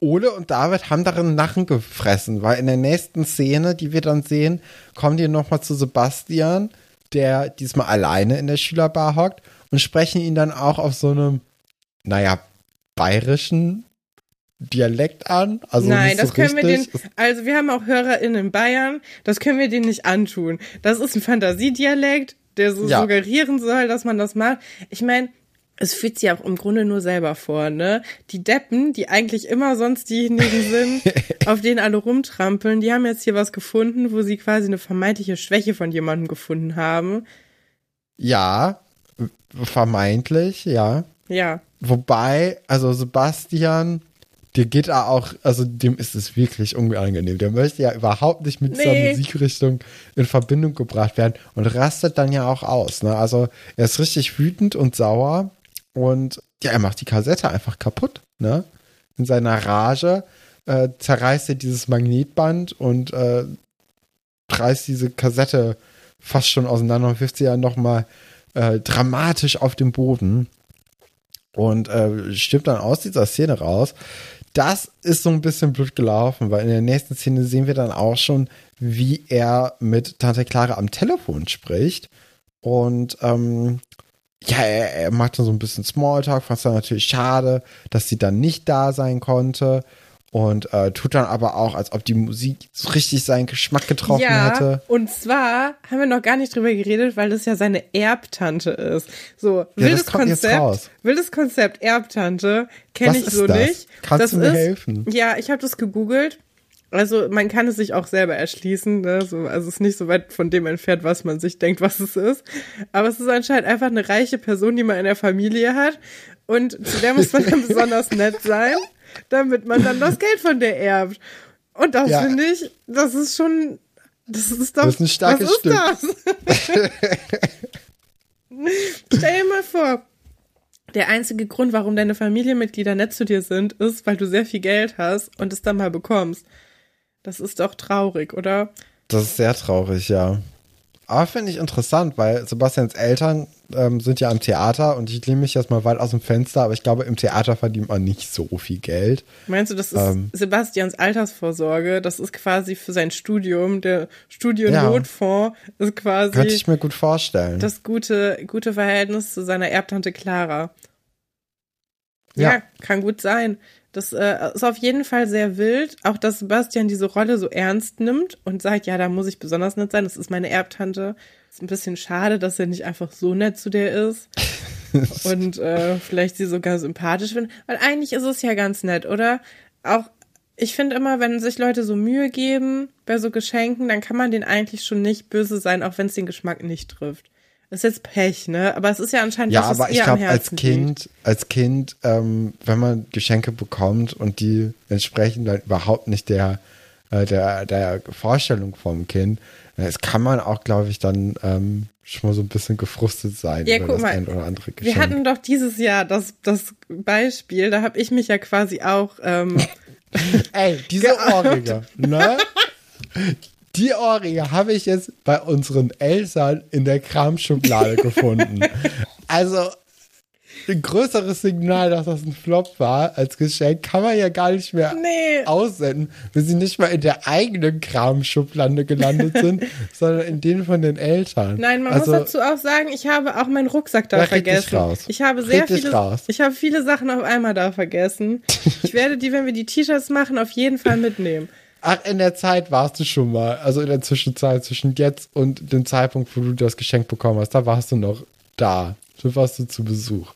Ole und David haben darin Nachen gefressen, weil in der nächsten Szene, die wir dann sehen, kommen die nochmal zu Sebastian, der diesmal alleine in der Schülerbar hockt und sprechen ihn dann auch auf so einem, naja, bayerischen Dialekt an. Also Nein, nicht das so können wir den, richtig. also wir haben auch HörerInnen in Bayern, das können wir denen nicht antun. Das ist ein Fantasiedialekt, der so Ja. suggerieren soll, dass man das macht. Ich meine, es fühlt sich auch im Grunde nur selber vor, ne? Die Deppen, die eigentlich immer sonst diejenigen sind, auf denen alle rumtrampeln, die haben jetzt hier was gefunden, wo sie quasi eine vermeintliche Schwäche von jemandem gefunden haben. Ja, vermeintlich, ja. Ja. Wobei, also Sebastian, dir geht er auch, also dem ist es wirklich unangenehm. Der möchte ja überhaupt nicht mit dieser Nee. Musikrichtung in Verbindung gebracht werden und rastet dann ja auch aus. Ne? Also er ist richtig wütend und sauer und ja, er macht die Kassette einfach kaputt. Ne? In seiner Rage äh, zerreißt er dieses Magnetband und äh, reißt diese Kassette fast schon auseinander und wirft sie ja nochmal äh, dramatisch auf den Boden und äh, stimmt dann aus dieser Szene raus. Das ist so ein bisschen blöd gelaufen, weil in der nächsten Szene sehen wir dann auch schon, wie er mit Tante Clara am Telefon spricht. Und ähm, ja, er, er macht dann so ein bisschen Smalltalk, fand es dann natürlich schade, dass sie dann nicht da sein konnte. Und äh, tut dann aber auch, als ob die Musik so richtig seinen Geschmack getroffen ja, hätte. und zwar haben wir noch gar nicht drüber geredet, weil das ja seine Erbtante ist. So, wildes jetzt Konzept, wildes Konzept Erbtante kenne ich so das? nicht. Kannst das du mir ist, helfen? Ja, ich habe das gegoogelt. Also man kann es sich auch selber erschließen, ne? so, also es ist nicht so weit von dem entfernt, was man sich denkt, was es ist. Aber es ist anscheinend einfach eine reiche Person, die man in der Familie hat und zu der muss man dann besonders nett sein, damit man dann das Geld von der erbt. Und das Ja. finde ich, das ist schon, das ist doch, Das ist ein starkes was ist Stück. das? Stell dir mal vor, der einzige Grund, warum deine Familienmitglieder nett zu dir sind, ist, weil du sehr viel Geld hast und es dann mal bekommst. Das ist doch traurig, oder? Das ist sehr traurig, ja. Aber finde ich interessant, weil Sebastians Eltern ähm, sind ja am Theater und ich lehne mich jetzt mal weit aus dem Fenster, aber ich glaube, im Theater verdient man nicht so viel Geld. Meinst du, das ist Ähm. Sebastians Altersvorsorge? Das ist quasi für sein Studium. Der Studiennotfonds ist quasi Könnte ich mir gut vorstellen. das gute, gute Verhältnis zu seiner Erbtante Clara. Ja, Ja. kann gut sein. Das äh, ist auf jeden Fall sehr wild. Auch, dass Sebastian diese Rolle so ernst nimmt und sagt, ja, da muss ich besonders nett sein. Das ist meine Erbtante. Ist ein bisschen schade, dass er nicht einfach so nett zu der ist. und äh, vielleicht sie sogar sympathisch findet. Weil eigentlich ist es ja ganz nett, oder? Auch, ich finde immer, wenn sich Leute so Mühe geben bei so Geschenken, dann kann man denen eigentlich schon nicht böse sein, auch wenn es den Geschmack nicht trifft. Das ist jetzt Pech, ne? Aber es ist ja anscheinend ja, was, was aber ich glaube, als liegt. Kind, als Kind, ähm, wenn man Geschenke bekommt und die entsprechen dann überhaupt nicht der, äh, der, der Vorstellung vom Kind, äh, das kann man auch, glaube ich, dann ähm, schon mal so ein bisschen gefrustet sein Ja, über guck das mal, ein oder andere Geschenk. Wir hatten doch dieses Jahr das, das Beispiel, da habe ich mich ja quasi auch, ähm, Ey, diese Ohrringe, ne? Die Ohrringe habe ich jetzt bei unseren Eltern in der Kramschublade gefunden. Also ein größeres Signal, dass das ein Flop war als Geschenk, kann man ja gar nicht mehr nee, aussenden, wenn sie nicht mal in der eigenen Kramschublade gelandet sind, sondern in denen von den Eltern. nein, man also, muss dazu auch sagen, ich habe auch meinen Rucksack da vergessen. raus. Ich habe sehr Red viele, raus. ich habe viele Sachen auf einmal da vergessen. Ich werde die, wenn wir die T-Shirts machen, auf jeden Fall mitnehmen. Ach, in der Zeit warst du schon mal, also in der Zwischenzeit zwischen jetzt und dem Zeitpunkt, wo du das Geschenk bekommen hast, da warst du noch da. Da warst du zu Besuch.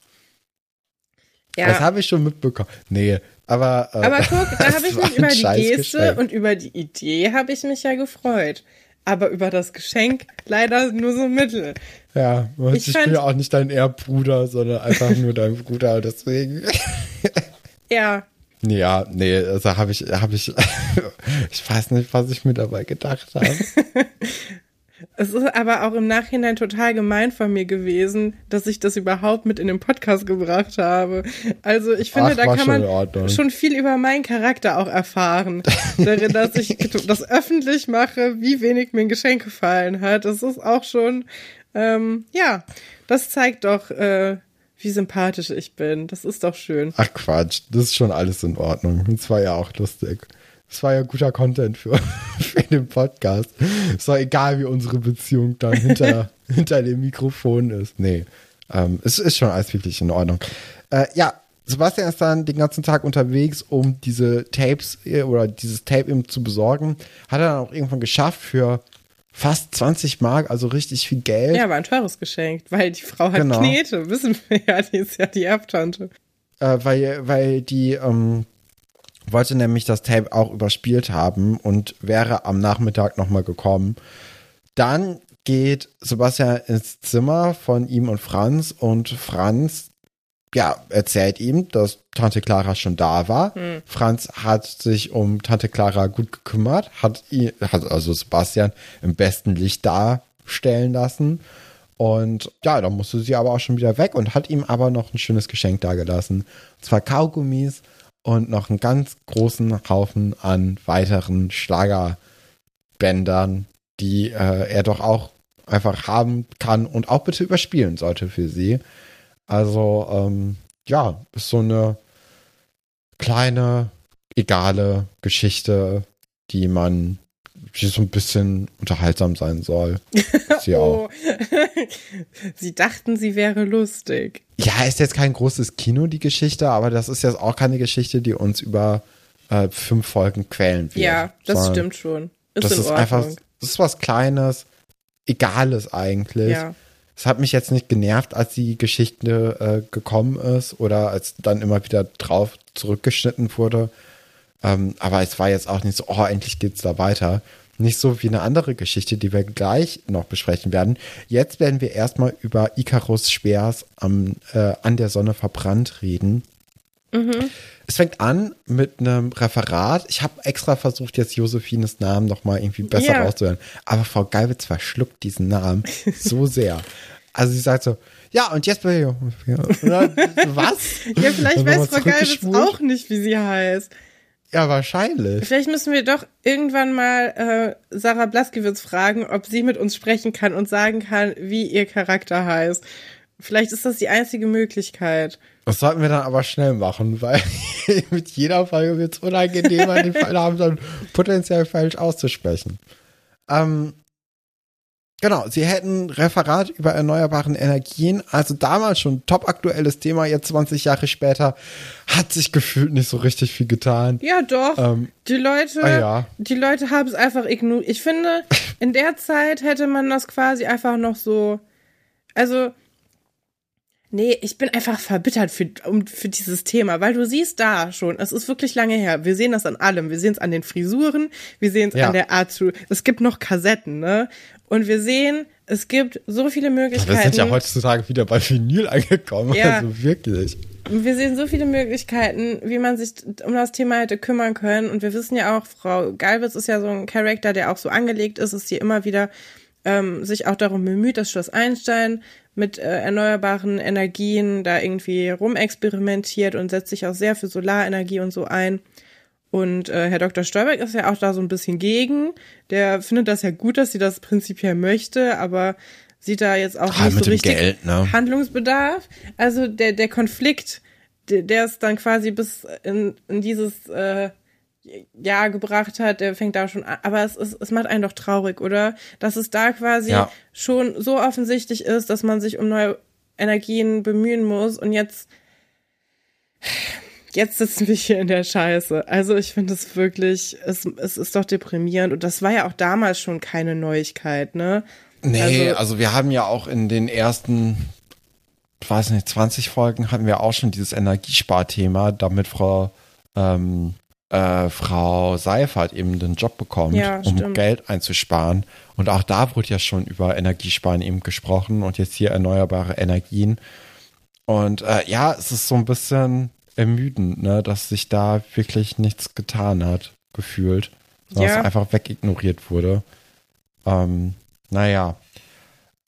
Ja. Das habe ich schon mitbekommen. Nee, aber. Äh, Aber guck, da habe ich mich über die Geste Geschenk. und über die Idee habe ich mich ja gefreut. Aber über das Geschenk leider nur so mittel. Ja, und Ich ich, bin ja auch nicht dein Erbruder, sondern einfach nur dein Bruder, deswegen. Ja, Ja, nee, also habe ich, habe ich, ich weiß nicht, was ich mir dabei gedacht habe. Es ist aber auch im Nachhinein total gemein von mir gewesen, dass ich das überhaupt mit in den Podcast gebracht habe. Also ich finde, Ach, da kann man schon viel über meinen Charakter auch erfahren. Darin, dass ich das öffentlich mache, wie wenig mir ein Geschenk gefallen hat. Das ist auch schon, ähm, ja, das zeigt doch, äh, wie sympathisch ich bin. Das ist doch schön. Ach Quatsch, das ist schon alles in Ordnung. Das war ja auch lustig. Das war ja guter Content für, für den Podcast. Ist doch egal, wie unsere Beziehung dann hinter, hinter dem Mikrofon ist. Nee, ähm, es ist schon alles wirklich in Ordnung. Äh, ja, Sebastian ist dann den ganzen Tag unterwegs, um diese Tapes äh, oder dieses Tape ihm zu besorgen. Hat er dann auch irgendwann geschafft für fast 20 Mark, also richtig viel Geld. Ja, war ein teures Geschenk, weil die Frau hat Genau. Knete, wissen wir ja, die ist ja die Erbtante. äh, weil, weil die ähm, wollte nämlich das Tape auch überspielt haben und wäre am Nachmittag nochmal gekommen. Dann geht Sebastian ins Zimmer von ihm und Franz und Franz ja, erzählt ihm, dass Tante Clara schon da war. Franz hat sich um Tante Clara gut gekümmert, hat, ihn, hat also Sebastian im besten Licht darstellen lassen. Und ja, dann musste sie aber auch schon wieder weg und hat ihm aber noch ein schönes Geschenk dagelassen. Und zwar Kaugummis und noch einen ganz großen Haufen an weiteren Schlagerbändern, die äh, er doch auch einfach haben kann und auch bitte überspielen sollte für sie. Also, ähm, ja, ist so eine kleine, egale Geschichte, die man, die so ein bisschen unterhaltsam sein soll. Sie auch. Oh. sie dachten, sie wäre lustig. Ja, ist jetzt kein großes Kino, die Geschichte, aber das ist jetzt auch keine Geschichte, die uns über äh, fünf Folgen quälen wird. Ja, das sondern stimmt schon. Ist Das ist Ordnung. einfach, das ist was Kleines, Egales eigentlich. Ja. Es hat mich jetzt nicht genervt, als die Geschichte äh, gekommen ist oder als dann immer wieder drauf zurückgeschnitten wurde. Ähm, aber es war jetzt auch nicht so, oh, endlich geht's da weiter. Nicht so wie eine andere Geschichte, die wir gleich noch besprechen werden. Jetzt werden wir erstmal über Icarus Speers am, äh, an der Sonne verbrannt reden. Es fängt an mit einem Referat. Ich habe extra versucht, jetzt Josephines Namen noch mal irgendwie besser Ja. rauszuhören. Aber Frau Geibitz verschluckt diesen Namen so sehr. Also sie sagt so, ja, und jetzt bin ich, was? Ja, vielleicht weiß nochmal Frau Geibitz auch nicht, wie sie heißt. Ja, wahrscheinlich. Vielleicht müssen wir doch irgendwann mal äh, Sarah Blaskewitz fragen, ob sie mit uns sprechen kann und sagen kann, wie ihr Charakter heißt. Vielleicht ist das die einzige Möglichkeit. Das sollten wir dann aber schnell machen, weil mit jeder Folge wird es unangenehmer, den Namen dann potenziell falsch auszusprechen. Ähm, genau, sie hätten Referat über erneuerbaren Energien, also damals schon top aktuelles Thema, jetzt 20 Jahre später, hat sich gefühlt nicht so richtig viel getan. Ja, doch. Ähm, die Leute, ah ja. die Leute haben es einfach ignoriert. Ich finde, in der Zeit hätte man das quasi einfach noch so, also, nee, ich bin einfach verbittert für, um, für dieses Thema, weil du siehst da schon, es ist wirklich lange her. Wir sehen das an allem. Wir sehen es an den Frisuren, wir sehen es Ja. an der Art zu, es gibt noch Kassetten, ne? Und wir sehen, es gibt so viele Möglichkeiten. Wir sind ja heutzutage wieder bei Vinyl angekommen, Ja. also wirklich. Wir sehen so viele Möglichkeiten, wie man sich um das Thema hätte kümmern können. Und wir wissen ja auch, Frau Galwitz ist ja so ein Charakter, der auch so angelegt ist, ist hier immer wieder ähm, sich auch darum bemüht, dass Schloss Einstein mit äh, erneuerbaren Energien da irgendwie rumexperimentiert und setzt sich auch sehr für Solarenergie und so ein. Und äh, Herr Dr. Stolberg ist ja auch da so ein bisschen gegen. Der findet das ja gut, dass sie das prinzipiell möchte, aber sieht da jetzt auch Ah, nicht so richtig Geld, ne? Handlungsbedarf. Also der, der Konflikt, der, der es dann quasi bis in, in dieses äh, Jahr gebracht hat, der fängt da schon an. Aber es, ist, es macht einen doch traurig, oder? Dass es da quasi Ja. schon so offensichtlich ist, dass man sich um neue Energien bemühen muss und jetzt jetzt sitzen wir hier in der Scheiße. Also ich finde es wirklich, es, es ist doch deprimierend und das war ja auch damals schon keine Neuigkeit, ne? Nee, also, Also- wir haben ja auch in den ersten, ich weiß nicht, 20 Folgen hatten wir auch schon dieses Energiesparthema, damit Frau, ähm, äh, Frau Seifert eben den Job bekommt, Ja, um stimmt. Geld einzusparen. Und auch da wurde ja schon über Energiesparen eben gesprochen und jetzt hier erneuerbare Energien. Und äh, ja, es ist so ein bisschen ermüdend, ne, dass sich da wirklich nichts getan hat, gefühlt. Sondern Ja. es einfach wegignoriert wurde. Ähm, Naja.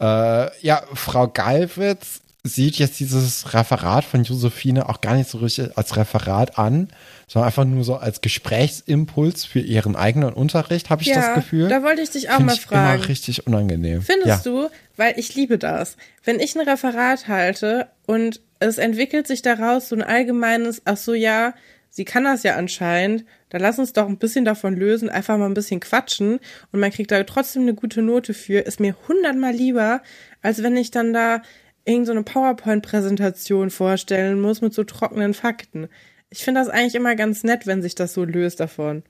Äh, ja, Frau Geilwitz sieht jetzt dieses Referat von Josephine auch gar nicht so richtig als Referat an, sondern einfach nur so als Gesprächsimpuls für ihren eigenen Unterricht, habe ich ja, das Gefühl. Da wollte ich dich auch Find mal ich fragen. Immer richtig unangenehm. Findest ja. du? Weil ich liebe das. Wenn ich ein Referat halte und es entwickelt sich daraus so ein allgemeines, ach so ja, sie kann das ja anscheinend, dann lass uns doch ein bisschen davon lösen, einfach mal ein bisschen quatschen und man kriegt da trotzdem eine gute Note für, ist mir hundertmal lieber, als wenn ich dann da irgend so eine PowerPoint-Präsentation vorstellen muss mit so trockenen Fakten. Ich finde das eigentlich immer ganz nett, wenn sich das so löst davon.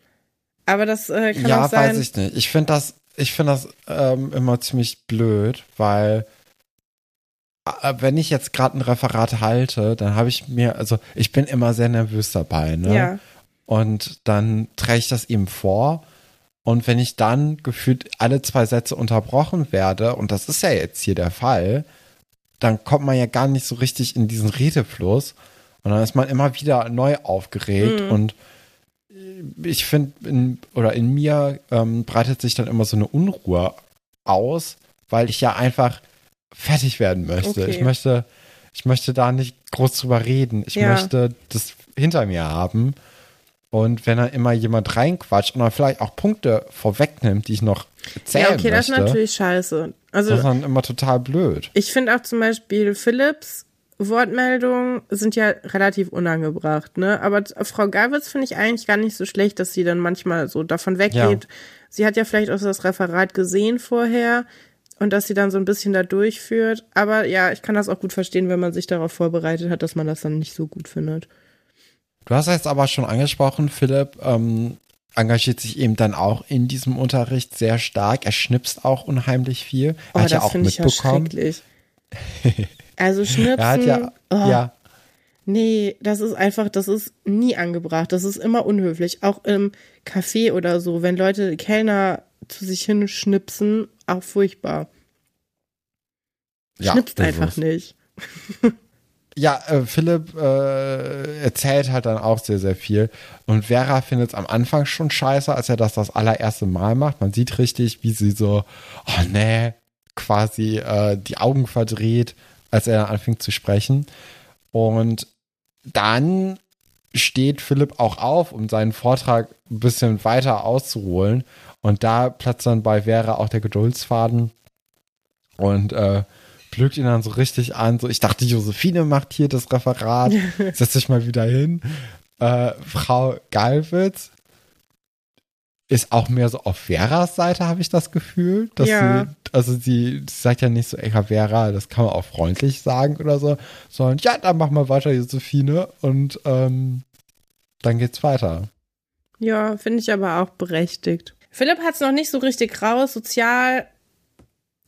Aber das äh, kann ja, auch sein. weiß ich nicht. Ich finde das, ich finde das ähm, immer ziemlich blöd, weil äh, wenn ich jetzt gerade ein Referat halte, dann habe ich mir, also ich bin immer sehr nervös dabei, ne? Ja. Und dann trage ich das ihm vor. Und wenn ich dann gefühlt alle zwei Sätze unterbrochen werde, und das ist ja jetzt hier der Fall, dann kommt man ja gar nicht so richtig in diesen Redefluss. Und dann ist man immer wieder neu aufgeregt. Mhm. Und ich finde, in, oder in mir ähm, breitet sich dann immer so eine Unruhe aus, weil ich ja einfach fertig werden möchte. Okay. Ich möchte, ich möchte da nicht groß drüber reden. Ich Ja. möchte das hinter mir haben. Und wenn dann immer jemand reinquatscht und dann vielleicht auch Punkte vorwegnimmt, die ich noch erzählen Ja, okay, das ist möchte, natürlich scheiße. Also das ist dann immer total blöd. Ich finde auch zum Beispiel Philips Wortmeldungen sind ja relativ unangebracht, ne? Aber Frau Gawitz finde ich eigentlich gar nicht so schlecht, dass sie dann manchmal so davon weggeht. Sie hat ja vielleicht auch das Referat gesehen vorher und dass sie dann so ein bisschen da durchführt. Aber ja, ich kann das auch gut verstehen, wenn man sich darauf vorbereitet hat, dass man das dann nicht so gut findet. Du hast jetzt aber schon angesprochen, Philipp ähm, engagiert sich eben dann auch in diesem Unterricht sehr stark. Er schnipst auch unheimlich viel. Er Oh, hat ja das auch finde ich ja mitbekommen. schrecklich. Also Schnipsen. er hat ja, oh. ja, Nee, das ist einfach, das ist nie angebracht. Das ist immer unhöflich. Auch im Café oder so, wenn Leute Kellner zu sich hinschnipsen, auch furchtbar. ja, Schnipst einfach nicht. Ja, äh, Philipp äh, erzählt halt dann auch sehr, sehr viel. Und Vera findet es am Anfang schon scheiße, als er das das allererste Mal macht. Man sieht richtig, wie sie so, oh nee, quasi äh, die Augen verdreht, als er anfängt zu sprechen. Und dann steht Philipp auch auf, um seinen Vortrag ein bisschen weiter auszuholen. Und da platzt dann bei Vera auch der Geduldsfaden. Und äh, blökt ihn dann so richtig an. So, ich dachte, Josephine macht hier das Referat. Setz dich mal wieder hin. Äh, Frau Galwitz ist auch mehr so auf Veras Seite, habe ich das Gefühl. Dass Ja. sie, also sie, sie sagt ja nicht so, ey, Vera, das kann man auch freundlich sagen oder so, sondern ja, dann mach mal weiter, Josephine. Und ähm, dann geht's weiter. Ja, finde ich aber auch berechtigt. Philipp hat es noch nicht so richtig raus, sozial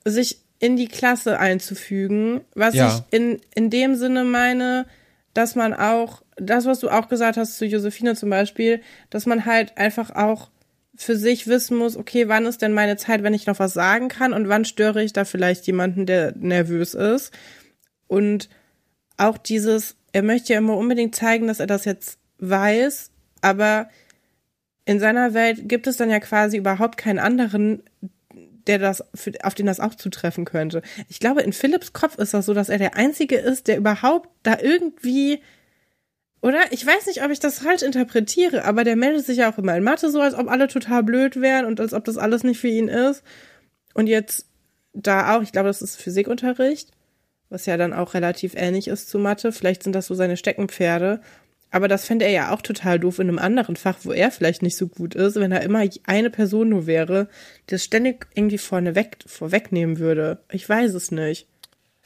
sich in die Klasse einzufügen, was Ja. ich in, in dem Sinne meine, dass man auch, das, was du auch gesagt hast zu Josephine zum Beispiel, dass man halt einfach auch für sich wissen muss, okay, wann ist denn meine Zeit, wenn ich noch was sagen kann und wann störe ich da vielleicht jemanden, der nervös ist. Und auch dieses, er möchte ja immer unbedingt zeigen, dass er das jetzt weiß, aber in seiner Welt gibt es dann ja quasi überhaupt keinen anderen, der das, für, auf den das auch zutreffen könnte. Ich glaube, in Philipps Kopf ist das so, dass er der Einzige ist, der überhaupt da irgendwie, oder? Ich weiß nicht, ob ich das falsch interpretiere, aber der meldet sich ja auch immer in Mathe so, als ob alle total blöd wären und als ob das alles nicht für ihn ist. Und jetzt da auch, ich glaube, das ist Physikunterricht, was ja dann auch relativ ähnlich ist zu Mathe. Vielleicht sind das so seine Steckenpferde. Aber das fände er ja auch total doof in einem anderen Fach, wo er vielleicht nicht so gut ist, wenn da immer eine Person nur wäre, die das ständig irgendwie vorne weg, vorwegnehmen würde. Ich weiß es nicht.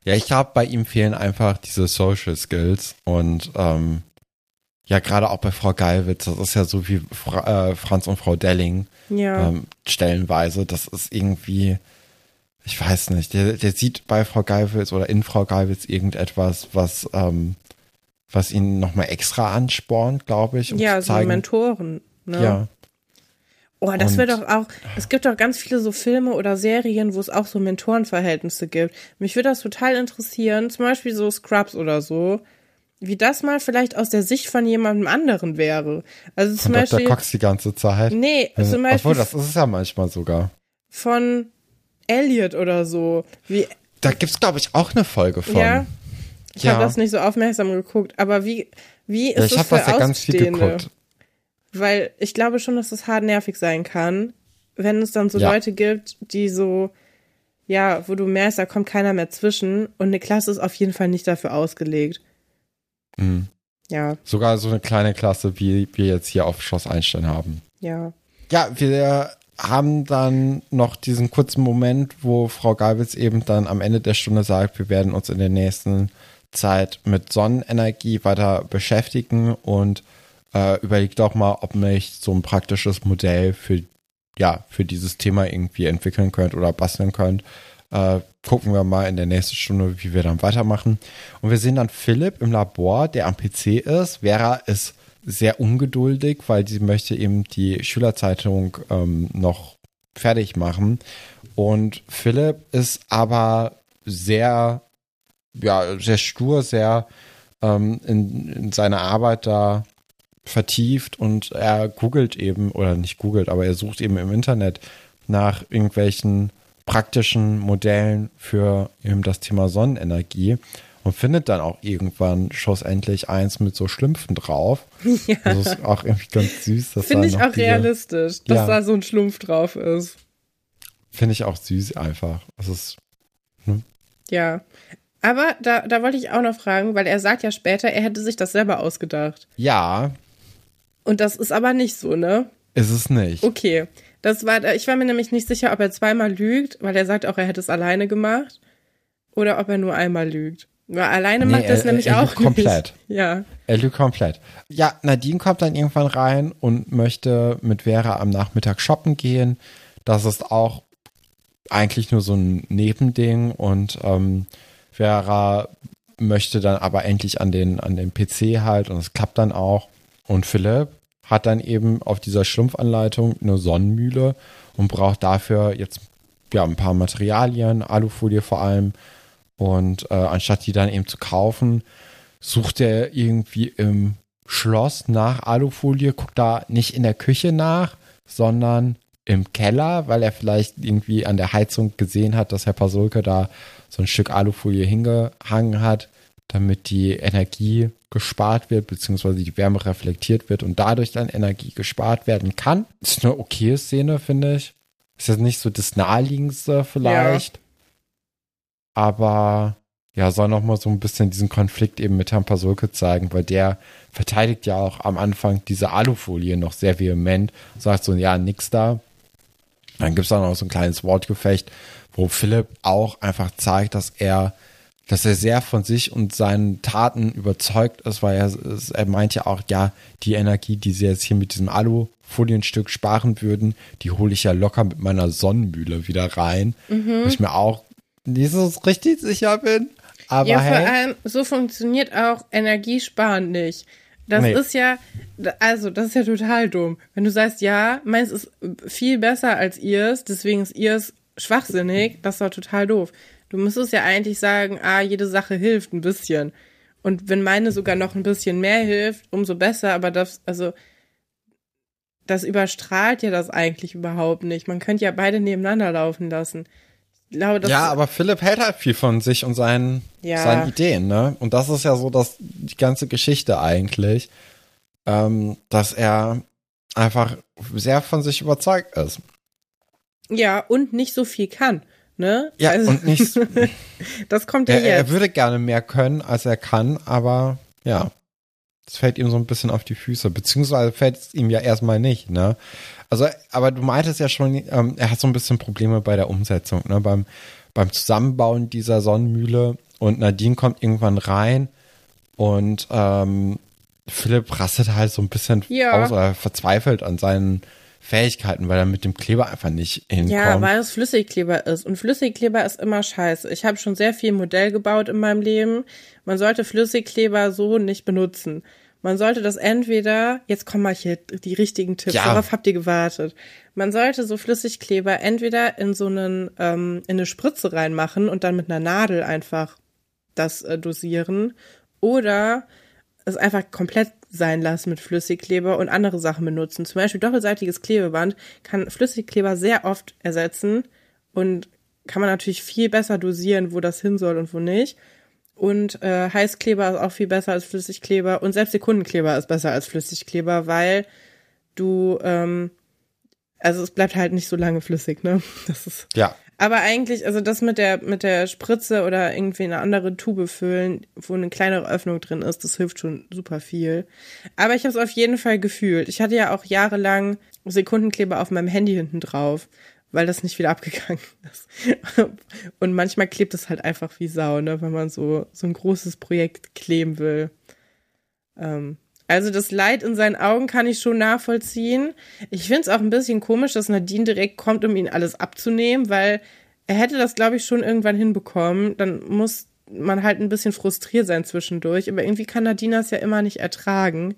Ja, ich glaube, bei ihm fehlen einfach diese Social Skills und ähm, ja, gerade auch bei Frau Geilwitz, das ist ja so wie Fra äh, Franz und Frau Delling Ja. ähm, stellenweise. Das ist irgendwie, ich weiß nicht, der, der sieht bei Frau Geilwitz oder in Frau Geilwitz irgendetwas, was, ähm, was ihn nochmal extra anspornt, glaube ich. Um ja, zu so Mentoren. Ne? Ja, Oh, das Und- wird doch auch, es gibt doch ganz viele so Filme oder Serien, wo es auch so Mentorenverhältnisse gibt. Mich würde das total interessieren, zum Beispiel so Scrubs oder so, wie das mal vielleicht aus der Sicht von jemandem anderen wäre. Also zum von Dr. Beispiel, Cox die ganze Zeit. nee, Also, zum Beispiel Obwohl, das ist es ja manchmal sogar. von Elliot oder so. Wie, Da gibt's glaube ich auch eine Folge von. ja. Ich Ja. habe das nicht so aufmerksam geguckt, aber wie, wie ist Ja, ich habe für das ja ganz viel geguckt. Weil ich glaube schon, dass das hart nervig sein kann, wenn es dann so Ja. Leute gibt, die so, ja, wo du merkst, da kommt keiner mehr zwischen und eine Klasse ist auf jeden Fall nicht dafür ausgelegt. Mhm. Ja, Sogar so eine kleine Klasse, wie wir jetzt hier auf Schloss Einstein haben. ja. Ja, wir haben dann noch diesen kurzen Moment, wo Frau Galwitz eben dann am Ende der Stunde sagt, wir werden uns in der nächsten Zeit mit Sonnenenergie weiter beschäftigen und äh, überlegt doch mal, ob nicht so ein praktisches Modell für, ja, für dieses Thema irgendwie entwickeln könnt oder basteln könnt. Äh, gucken wir mal in der nächsten Stunde, wie wir dann weitermachen. Und wir sehen dann Philipp im Labor, der am PC ist. Vera ist sehr ungeduldig, weil sie möchte eben die Schülerzeitung ähm, noch fertig machen. Und Philipp ist aber sehr, ja, sehr stur, sehr ähm, in, in seine Arbeit da vertieft und er googelt eben, oder nicht googelt, aber er sucht eben im Internet nach irgendwelchen praktischen Modellen für eben das Thema Sonnenenergie und findet dann auch irgendwann schlussendlich eins mit so Schlümpfen drauf. Ja. Das ist auch irgendwie ganz süß. Finde ich auch diese- realistisch, dass Ja. da so ein Schlumpf drauf ist. Finde ich auch süß einfach. Es ist, Ja. Aber da, da wollte ich auch noch fragen, weil er sagt ja später, er hätte sich das selber ausgedacht. ja, Und das ist aber nicht so, ne? ist es nicht. Okay. Das war, ich war mir nämlich nicht sicher, ob er zweimal lügt, weil er sagt auch, er hätte es alleine gemacht. Oder ob er nur einmal lügt. Weil alleine Nee, macht er es er- nämlich er auch lügt komplett. nicht. Ja. Er lügt komplett. Ja, Nadine kommt dann irgendwann rein und möchte mit Vera am Nachmittag shoppen gehen. Das ist auch eigentlich nur so ein Nebending und ähm, Vera möchte dann aber endlich an den, an den PC halt und es klappt dann auch. Und Philipp hat dann eben auf dieser Schlumpfanleitung eine Sonnenmühle und braucht dafür jetzt ja ein paar Materialien, Alufolie vor allem. Und äh, anstatt die dann eben zu kaufen, sucht er irgendwie im Schloss nach Alufolie, guckt da nicht in der Küche nach, sondern im Keller, weil er vielleicht irgendwie an der Heizung gesehen hat, dass Herr Pasulke da so ein Stück Alufolie hingehangen hat, damit die Energie gespart wird, beziehungsweise die Wärme reflektiert wird und dadurch dann Energie gespart werden kann. Ist eine okay Szene, finde ich. Ist jetzt nicht so das naheliegendste vielleicht. Aber ja, soll noch mal so ein bisschen diesen Konflikt eben mit Herrn Pasulke zeigen, weil der verteidigt ja auch am Anfang diese Alufolie noch sehr vehement, sagt so, ja, nix da. Dann gibt's dann noch so ein kleines Wortgefecht, wo Philipp auch einfach zeigt, dass er, dass er sehr von sich und seinen Taten überzeugt ist, weil er, er meint ja auch, ja, die Energie, die sie jetzt hier mit diesem Alufolienstück sparen würden, die hole ich ja locker mit meiner Sonnenmühle wieder rein. Wo ich mir auch nicht so richtig sicher bin. Aber ja, vor hey, allem, so funktioniert auch Energiesparen nicht. Das Nee. ist ja, also, das ist ja total dumm. Wenn du sagst, ja, meins ist viel besser als ihrs, deswegen ist ihrs schwachsinnig, das ist doch total doof. Du müsstest ja eigentlich sagen, ah, jede Sache hilft ein bisschen. Und wenn meine sogar noch ein bisschen mehr hilft, umso besser, aber das, also, das überstrahlt ja das eigentlich überhaupt nicht. Man könnte ja beide nebeneinander laufen lassen. Glaube, das ja, aber Philipp hält halt viel von sich und seinen, Ja. seinen Ideen, ne? Und das ist ja so dass die ganze Geschichte eigentlich, ähm, dass er einfach sehr von sich überzeugt ist. Ja, und nicht so viel kann, ne? Ja, Also, und nicht, das kommt ja er, er jetzt. würde gerne mehr können, als er kann, aber ja, es fällt ihm so ein bisschen auf die Füße, beziehungsweise fällt es ihm ja erstmal nicht, ne? Also, aber du meintest ja schon, ähm, er hat so ein bisschen Probleme bei der Umsetzung, ne? Beim, beim Zusammenbauen dieser Sonnenmühle und Nadine kommt irgendwann rein und ähm, Philipp rastet halt so ein bisschen Ja. aus oder verzweifelt an seinen Fähigkeiten, weil er mit dem Kleber einfach nicht hinkommt. Ja, weil es Flüssigkleber ist. Und Flüssigkleber ist immer scheiße. Ich habe schon sehr viel Modell gebaut in meinem Leben. Man sollte Flüssigkleber so nicht benutzen. Man sollte das entweder, jetzt kommen mal hier die richtigen Tipps, Ja. darauf habt ihr gewartet. Man sollte so Flüssigkleber entweder in so einen, ähm, in eine Spritze reinmachen und dann mit einer Nadel einfach das äh, dosieren. Oder es einfach komplett sein lassen mit Flüssigkleber und andere Sachen benutzen. Zum Beispiel doppelseitiges Klebeband kann Flüssigkleber sehr oft ersetzen und kann man natürlich viel besser dosieren, wo das hin soll und wo nicht. Und äh, Heißkleber ist auch viel besser als Flüssigkleber. Und selbst Sekundenkleber ist besser als Flüssigkleber, weil du, ähm, also es bleibt halt nicht so lange flüssig, ne? Das ist. Ja. Aber eigentlich, also das mit der, mit der Spritze oder irgendwie eine andere Tube füllen, wo eine kleinere Öffnung drin ist, das hilft schon super viel. Aber ich habe es auf jeden Fall gefühlt. Ich hatte ja auch jahrelang Sekundenkleber auf meinem Handy hinten drauf weil das nicht wieder abgegangen ist. Und manchmal klebt es halt einfach wie Sau, ne, wenn man so, so ein großes Projekt kleben will. Ähm, also das Leid in seinen Augen kann ich schon nachvollziehen. Ich finde es auch ein bisschen komisch, dass Nadine direkt kommt, um ihn alles abzunehmen, weil er hätte das, glaube ich, schon irgendwann hinbekommen. Dann muss man halt ein bisschen frustriert sein zwischendurch. Aber irgendwie kann Nadine das ja immer nicht ertragen.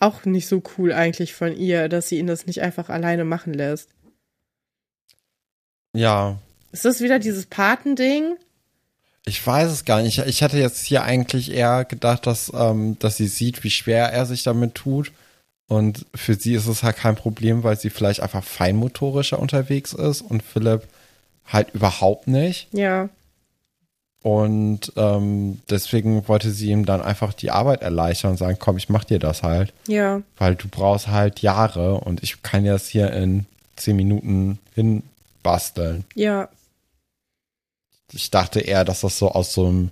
Auch nicht so cool eigentlich von ihr, dass sie ihn das nicht einfach alleine machen lässt. Ja. Ist das wieder dieses Patending? Ich weiß es gar nicht. Ich hatte jetzt hier eigentlich eher gedacht, dass, ähm, dass sie sieht, wie schwer er sich damit tut. Und für sie ist es halt kein Problem, weil sie vielleicht einfach feinmotorischer unterwegs ist und Philipp halt überhaupt nicht. Ja. Und ähm, deswegen wollte sie ihm dann einfach die Arbeit erleichtern und sagen, komm, ich mach dir das halt. Ja. Weil du brauchst halt Jahre und ich kann das hier in zehn Minuten hin basteln. Ja. Ich dachte eher, dass das so aus so einem,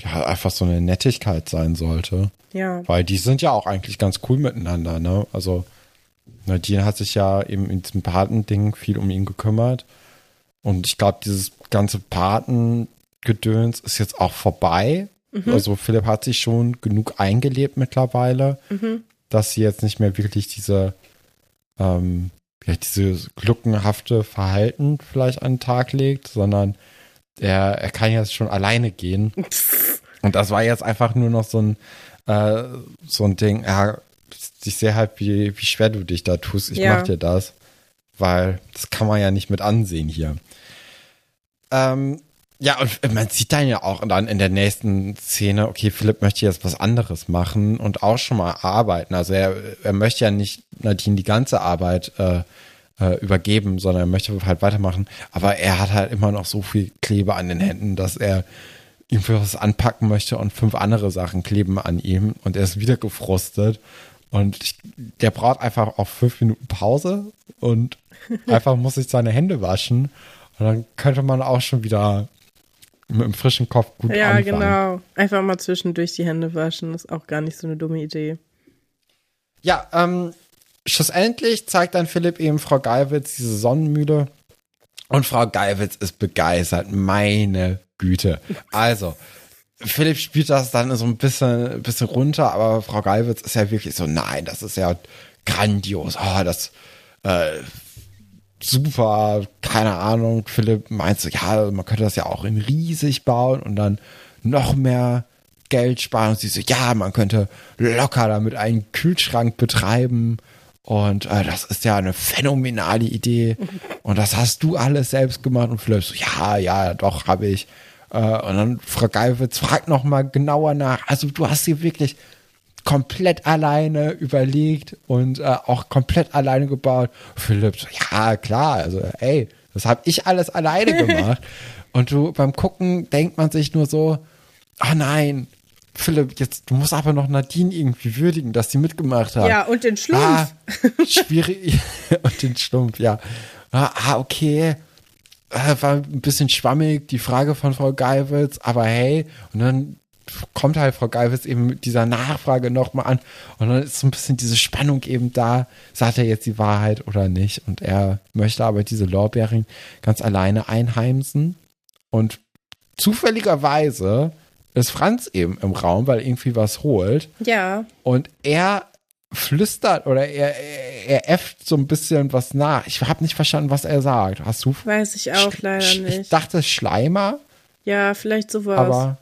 ja, einfach so eine Nettigkeit sein sollte. Ja. Weil die sind ja auch eigentlich ganz cool miteinander, ne? Also, Nadine hat sich ja eben in diesem Patending viel um ihn gekümmert. Und ich glaube, dieses ganze Patengedöns ist jetzt auch vorbei. Mhm. Also, Philipp hat sich schon genug eingelebt mittlerweile, mhm. dass sie jetzt nicht mehr wirklich diese, ähm, ja, dieses gluckenhafte Verhalten vielleicht an den Tag legt, sondern er, er kann jetzt schon alleine gehen. Und das war jetzt einfach nur noch so ein, äh, so ein Ding, ja, ich sehe halt, wie, wie schwer du dich da tust. Ich ja. mach dir das. Weil das kann man ja nicht mit ansehen hier. Ähm, ja, und man sieht dann ja auch dann in der nächsten Szene, okay, Philipp möchte jetzt was anderes machen und auch schon mal arbeiten. Also er, er möchte ja nicht Nadine die ganze Arbeit äh, äh, übergeben, sondern er möchte halt weitermachen. Aber er hat halt immer noch so viel Kleber an den Händen, dass er irgendwie was anpacken möchte und fünf andere Sachen kleben an ihm und er ist wieder gefrustet. Und ich, der braucht einfach auch fünf Minuten Pause und einfach muss sich seine Hände waschen. Und dann könnte man auch schon wieder mit einem frischen Kopf gut ja, anfangen. Ja, genau. Einfach mal zwischendurch die Hände waschen, ist auch gar nicht so eine dumme Idee. Ja, ähm, schlussendlich zeigt dann Philipp eben Frau Geiwitz diese Sonnenmühle und Frau Geiwitz ist begeistert. Meine Güte. Also, Philipp spielt das dann so ein bisschen, bisschen runter, aber Frau Geiwitz ist ja wirklich so, nein, das ist ja grandios. Oh, das, äh, super, keine Ahnung. Philipp meint so, ja, man könnte das ja auch in riesig bauen und dann noch mehr Geld sparen. Und sie so, ja, man könnte locker damit einen Kühlschrank betreiben. Und äh, das ist ja eine phänomenale Idee. Und das hast du alles selbst gemacht. Und Philipp so, ja, ja, doch, habe ich. Äh, und dann Frau Geilwitz fragt noch mal genauer nach. Also du hast sie wirklich komplett alleine überlegt und äh, auch komplett alleine gebaut. Philipp so, ja, klar, also ey, das habe ich alles alleine gemacht. und du beim Gucken denkt man sich nur so, oh nein, Philipp, jetzt, du musst aber noch Nadine irgendwie würdigen, dass sie mitgemacht hat. Ja, und den Schlumpf. Ah, schwierig. und den Schlumpf, ja. Ah, okay. Äh, war ein bisschen schwammig, die Frage von Frau Geiwitz, aber hey, und dann kommt halt Frau Geiwitz eben mit dieser Nachfrage nochmal an und dann ist so ein bisschen diese Spannung eben da, sagt er jetzt die Wahrheit oder nicht und er möchte aber diese Lorbeeren ganz alleine einheimsen und zufälligerweise ist Franz eben im Raum, weil irgendwie was holt. Ja. Und er flüstert oder er, er, er äfft so ein bisschen was nach. Ich habe nicht verstanden, was er sagt. Hast du? Weiß ich auch leider nicht. Ich dachte Schleimer. Ja, vielleicht sowas. Aber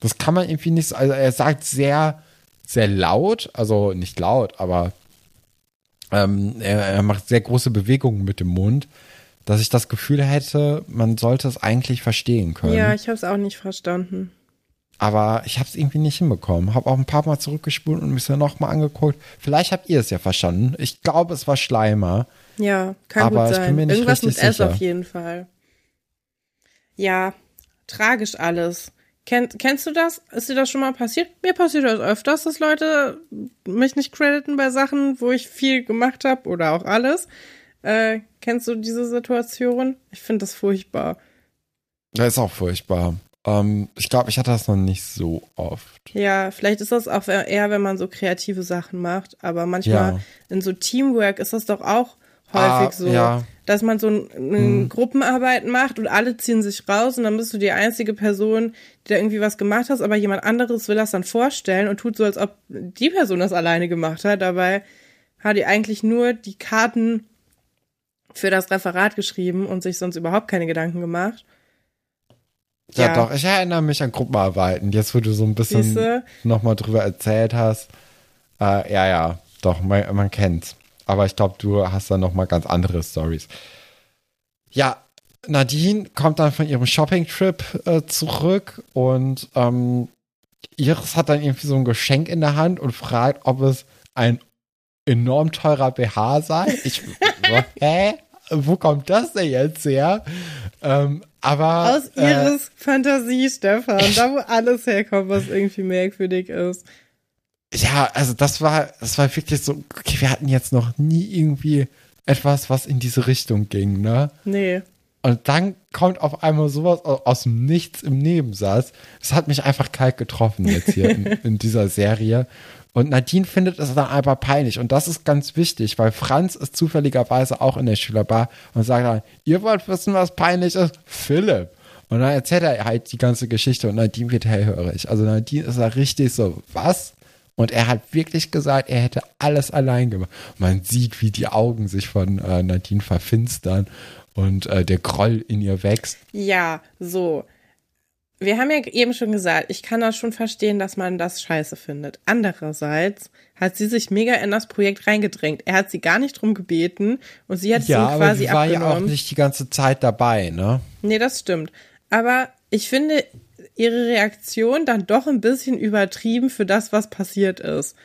das kann man irgendwie nicht, also er sagt sehr, sehr laut, also nicht laut, aber ähm, er, er macht sehr große Bewegungen mit dem Mund, dass ich das Gefühl hätte, man sollte es eigentlich verstehen können. Ja, ich habe es auch nicht verstanden. Aber ich habe es irgendwie nicht hinbekommen. Habe auch ein paar Mal zurückgespult und mich dann nochmal angeguckt. Vielleicht habt ihr es ja verstanden. Ich glaube, es war Schleimer. Ja, kann Aber gut ich sein. bin mir nicht Irgendwas mit richtig S sicher. auf jeden Fall. Ja, tragisch alles. Kenn, kennst du das? Ist dir das schon mal passiert? Mir passiert das öfters, dass Leute mich nicht crediten bei Sachen, wo ich viel gemacht habe oder auch alles. Äh, kennst du diese Situation? Ich finde das furchtbar. Das ist auch furchtbar. Ähm, ich glaube, ich hatte das noch nicht so oft. Ja, vielleicht ist das auch eher, wenn man so kreative Sachen macht, aber manchmal Ja. in so Teamwork ist das doch auch häufig Ah, so, ja. dass man so ein, ein Hm. Gruppenarbeit macht und alle ziehen sich raus und dann bist du die einzige Person, die da irgendwie was gemacht hast, aber jemand anderes will das dann vorstellen und tut so, als ob die Person das alleine gemacht hat. Dabei hat die eigentlich nur die Karten für das Referat geschrieben und sich sonst überhaupt keine Gedanken gemacht. Ja, Ja. doch, ich erinnere mich an Gruppenarbeiten. Jetzt, wo du so ein bisschen nochmal drüber erzählt hast. Äh, ja, ja, doch, man, man kennt's. Aber ich glaube, du hast da nochmal ganz andere Stories. Ja, Nadine kommt dann von ihrem Shopping-Trip äh, zurück und ähm, Iris hat dann irgendwie so ein Geschenk in der Hand und fragt, ob es ein enorm teurer BH sei. Ich, hä? Wo kommt das denn jetzt her? Ähm, aber Aus äh, ihres Fantasie, Stefan, da wo alles herkommt, was irgendwie merkwürdig ist. Ja, also das war, das war wirklich so, okay, wir hatten jetzt noch nie irgendwie etwas, was in diese Richtung ging, ne? Nee. Und dann kommt auf einmal sowas au- aus dem Nichts im Nebensatz. Das hat mich einfach kalt getroffen jetzt hier in, in dieser Serie. Und Nadine findet es dann aber peinlich. Und das ist ganz wichtig, weil Franz ist zufälligerweise auch in der Schülerbar und sagt dann, ihr wollt wissen, was peinlich ist? Philipp. Und dann erzählt er halt die ganze Geschichte und Nadine wird hellhörig. Also Nadine ist da richtig so, was? Und er hat wirklich gesagt, er hätte alles allein gemacht. Man sieht, wie die Augen sich von äh, Nadine verfinstern und äh, der Groll in ihr wächst. Ja, so. Wir haben ja eben schon gesagt, ich kann das schon verstehen, dass man das scheiße findet. Andererseits hat sie sich mega in das Projekt reingedrängt. Er hat sie gar nicht drum gebeten und sie hat es Ja, ihm aber quasi sie war ja auch abgenommen. nicht die ganze Zeit dabei, ne? Nee, das stimmt. Aber ich finde ihre Reaktion dann doch ein bisschen übertrieben für das, was passiert ist.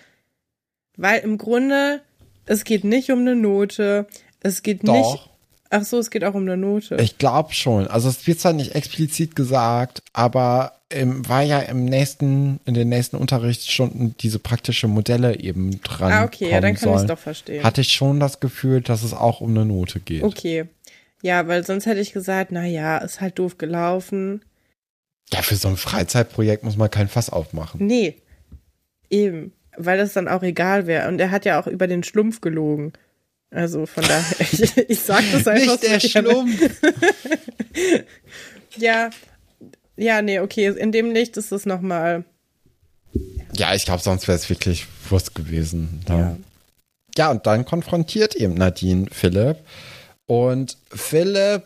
Weil im Grunde, es geht nicht um eine Note, es geht nicht. Doch. Ach so, es geht auch um eine Note. Ich glaube schon. Also es wird zwar nicht explizit gesagt, aber ähm, war ja im nächsten, in den nächsten Unterrichtsstunden diese praktische Modelle eben dran. ah, okay, ja, dann kann ich es doch verstehen. Hatte ich schon das Gefühl, dass es auch um eine Note geht. Okay. Ja, weil sonst hätte ich gesagt, na ja, ist halt doof gelaufen. Ja, für so ein Freizeitprojekt muss man kein Fass aufmachen. Nee. Eben. Weil das dann auch egal wäre. Und er hat ja auch über den Schlumpf gelogen. Also von daher, ich, ich sag das einfach Nicht der so gerne. Schlumpf. Ja. Ja, nee, okay. In dem Licht ist es nochmal. Ja, ich glaube, sonst wäre es wirklich Wurst gewesen. Ja. Ja. ja, und dann konfrontiert eben Nadine Philipp. Und Philipp,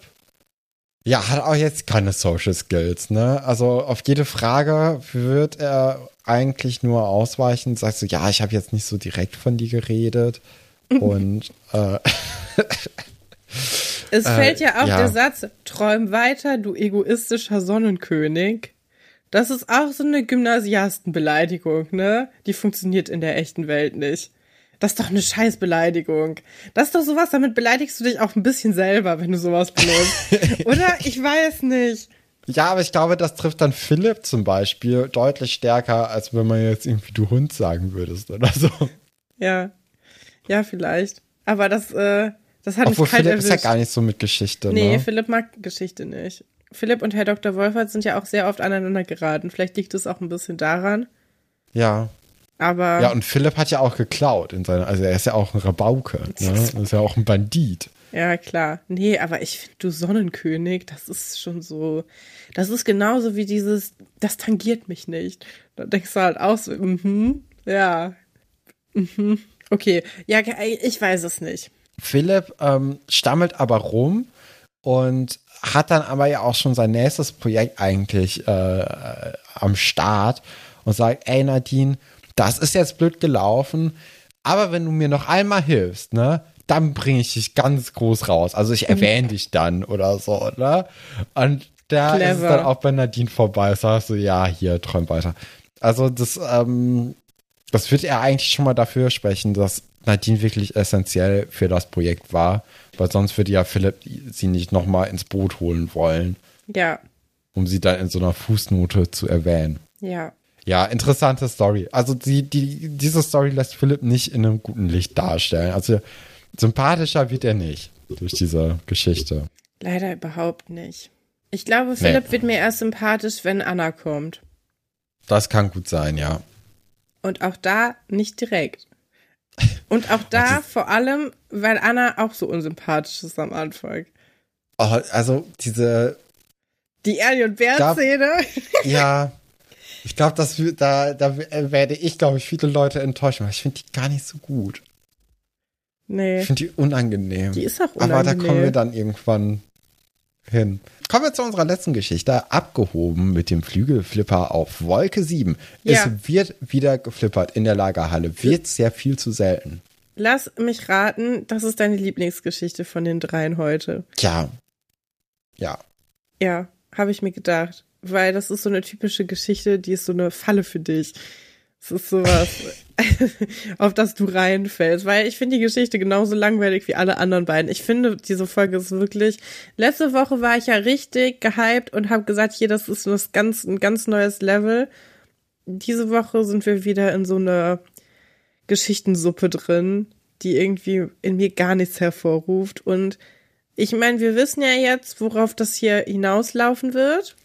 ja, hat auch jetzt keine Social Skills, ne? Also auf jede Frage wird er eigentlich nur ausweichen, sagt so, ja, ich habe jetzt nicht so direkt von dir geredet. Und äh, Es Äh, fällt ja auch ja. der Satz, träum weiter, du egoistischer Sonnenkönig. Das ist auch so eine Gymnasiastenbeleidigung, ne? Die funktioniert in der echten Welt nicht. Das ist doch eine Scheißbeleidigung. Das ist doch sowas, damit beleidigst du dich auch ein bisschen selber, wenn du sowas benutzt. Oder? Ich weiß nicht. ja, aber ich glaube, das trifft dann Philipp zum Beispiel deutlich stärker, als wenn man jetzt irgendwie du Hund sagen würdest oder so. Ja. Ja, vielleicht. Aber das, äh, das hat Obwohl mich kalt Philipp ist ja erwischt. gar nicht so mit Geschichte, Nee, ne? Philipp mag Geschichte nicht. Philipp und Herr Dr. Wolfert sind ja auch sehr oft aneinander geraten. Vielleicht liegt es auch ein bisschen daran. Ja. Aber Ja, und Philipp hat ja auch geklaut in seiner, also er ist ja auch ein Rabauke, ne? Er ist ja auch ein Bandit. Ja, klar. Nee, aber ich finde, du Sonnenkönig, das ist schon so, das ist genauso wie dieses, das tangiert mich nicht. Da denkst du halt auch so, mhm, ja, mhm, okay. Ja, ich weiß es nicht. Philipp ähm, stammelt aber rum und hat dann aber ja auch schon sein nächstes Projekt eigentlich äh, äh, am Start und sagt, ey Nadine, das ist jetzt blöd gelaufen, aber wenn du mir noch einmal hilfst, ne, dann bringe ich dich ganz groß raus. Also ich erwähne dich dann oder so, ne? Und da ist es Clever. dann auch bei Nadine vorbei. Sagst du, ja, hier, träum weiter. Also das, ähm, das wird er eigentlich schon mal dafür sprechen, dass Nadine wirklich essentiell für das Projekt war, weil sonst würde ja Philipp sie nicht nochmal ins Boot holen wollen, Ja, um sie dann in so einer Fußnote zu erwähnen. ja. Ja, interessante Story. Also die, die, diese Story lässt Philipp nicht in einem guten Licht darstellen. Also sympathischer wird er nicht durch diese Geschichte. Leider überhaupt nicht. Ich glaube, Philipp wird mir erst sympathisch, wenn Anna kommt. Das kann gut sein, ja. Und auch da nicht direkt. Und auch da vor allem, weil Anna auch so unsympathisch ist am Anfang. Oh, also diese, Die Ernie und Bär-Szene. ja, ich glaube, dass da, da werde ich, glaube ich, viele Leute enttäuschen, weil ich finde die gar nicht so gut. Nee, Ich finde die unangenehm. die ist auch Aber da unangenehm. kommen wir dann irgendwann hin. Kommen wir zu unserer letzten Geschichte. Abgehoben mit dem Flügelflipper auf Wolke 7. Ja. Es wird wieder geflippert in der Lagerhalle. Wird sehr viel zu selten. Lass mich raten, das ist deine Lieblingsgeschichte von den dreien heute. Ja. Ja. Ja, habe ich mir gedacht. Weil das ist so eine typische Geschichte, die ist so eine Falle für dich. Es ist sowas, auf das du reinfällst. Weil ich finde die Geschichte genauso langweilig wie alle anderen beiden. Ich finde, diese Folge ist wirklich. Letzte Woche war ich ja richtig gehypt und habe gesagt, hier, das ist was ganz, ein ganz neues Level. Diese Woche sind wir wieder in so einer Geschichtensuppe drin, die irgendwie in mir gar nichts hervorruft. Und ich meine, wir wissen ja jetzt, worauf das hier hinauslaufen wird.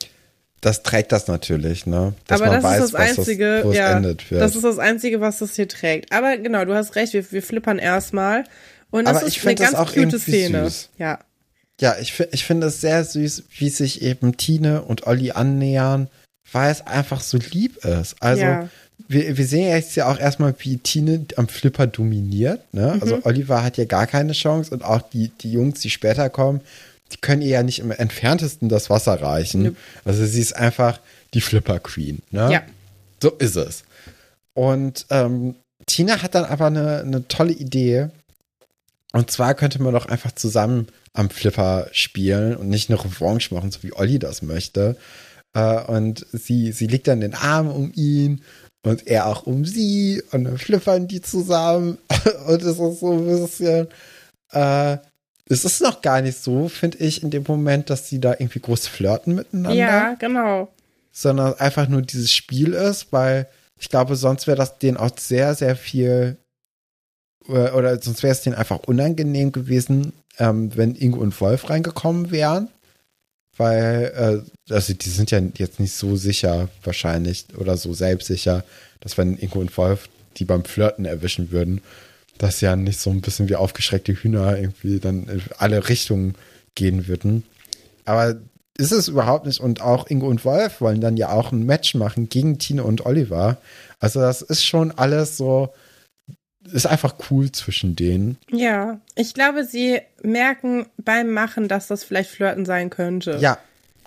Das trägt das natürlich, ne? Dass aber das weiß, ist das Einzige, das, ja, das ist das Einzige, was das hier trägt. Aber genau, du hast recht, wir, wir flippern erstmal. Und das Aber ist ich eine ganz irgendwie Szene. süß. Ja. Ja, ich, ich finde es sehr süß, wie sich eben Tine und Olli annähern, weil es einfach so lieb ist. Also, Ja. wir, wir sehen jetzt ja auch erstmal, wie Tine am Flipper dominiert. Ne? Also, Oliver hat ja gar keine Chance und auch die, die Jungs, die später kommen, die können ihr ja nicht im entferntesten das Wasser reichen. Nope. Also, sie ist einfach die Flipper Queen. Ne? Ja. So ist es. Und ähm, Tina hat dann aber eine, eine tolle Idee. Und zwar könnte man doch einfach zusammen am Flipper spielen und nicht eine Revanche machen, so wie Olli das möchte. Äh, und sie, sie liegt dann den Arm um ihn und er auch um sie und dann flippern die zusammen. und es ist so ein bisschen. Äh, es ist noch gar nicht so, finde ich, in dem Moment, dass sie da irgendwie groß flirten miteinander Ja, genau. sondern einfach nur dieses Spiel ist, weil ich glaube, sonst wäre das denen auch sehr, sehr viel oder, oder sonst wäre es denen einfach unangenehm gewesen, ähm, wenn Ingo und Wolf reingekommen wären. Weil, äh, also die sind ja jetzt nicht so sicher wahrscheinlich oder so selbstsicher, dass wenn Ingo und Wolf die beim Flirten erwischen würden, dass ja nicht so ein bisschen wie aufgeschreckte Hühner irgendwie dann in alle Richtungen gehen würden. Aber ist es überhaupt nicht. Und auch Ingo und Wolf wollen dann ja auch ein Match machen gegen Tine und Oliver. Also das ist schon alles so, ist einfach cool zwischen denen. Ja, ich glaube, sie merken beim Machen, dass das vielleicht Flirten sein könnte. Ja,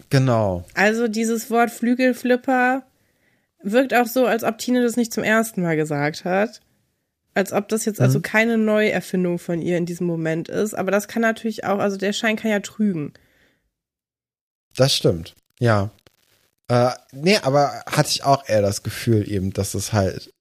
genau. Also dieses Wort Flügelflipper wirkt auch so, als ob Tine das nicht zum ersten Mal gesagt hat. Als ob das jetzt Mhm. also keine Neuerfindung von ihr in diesem Moment ist. Aber das kann natürlich auch, also der Schein kann ja trügen. Das stimmt. Ja. Äh, nee, aber hatte ich auch eher das Gefühl eben, dass es halt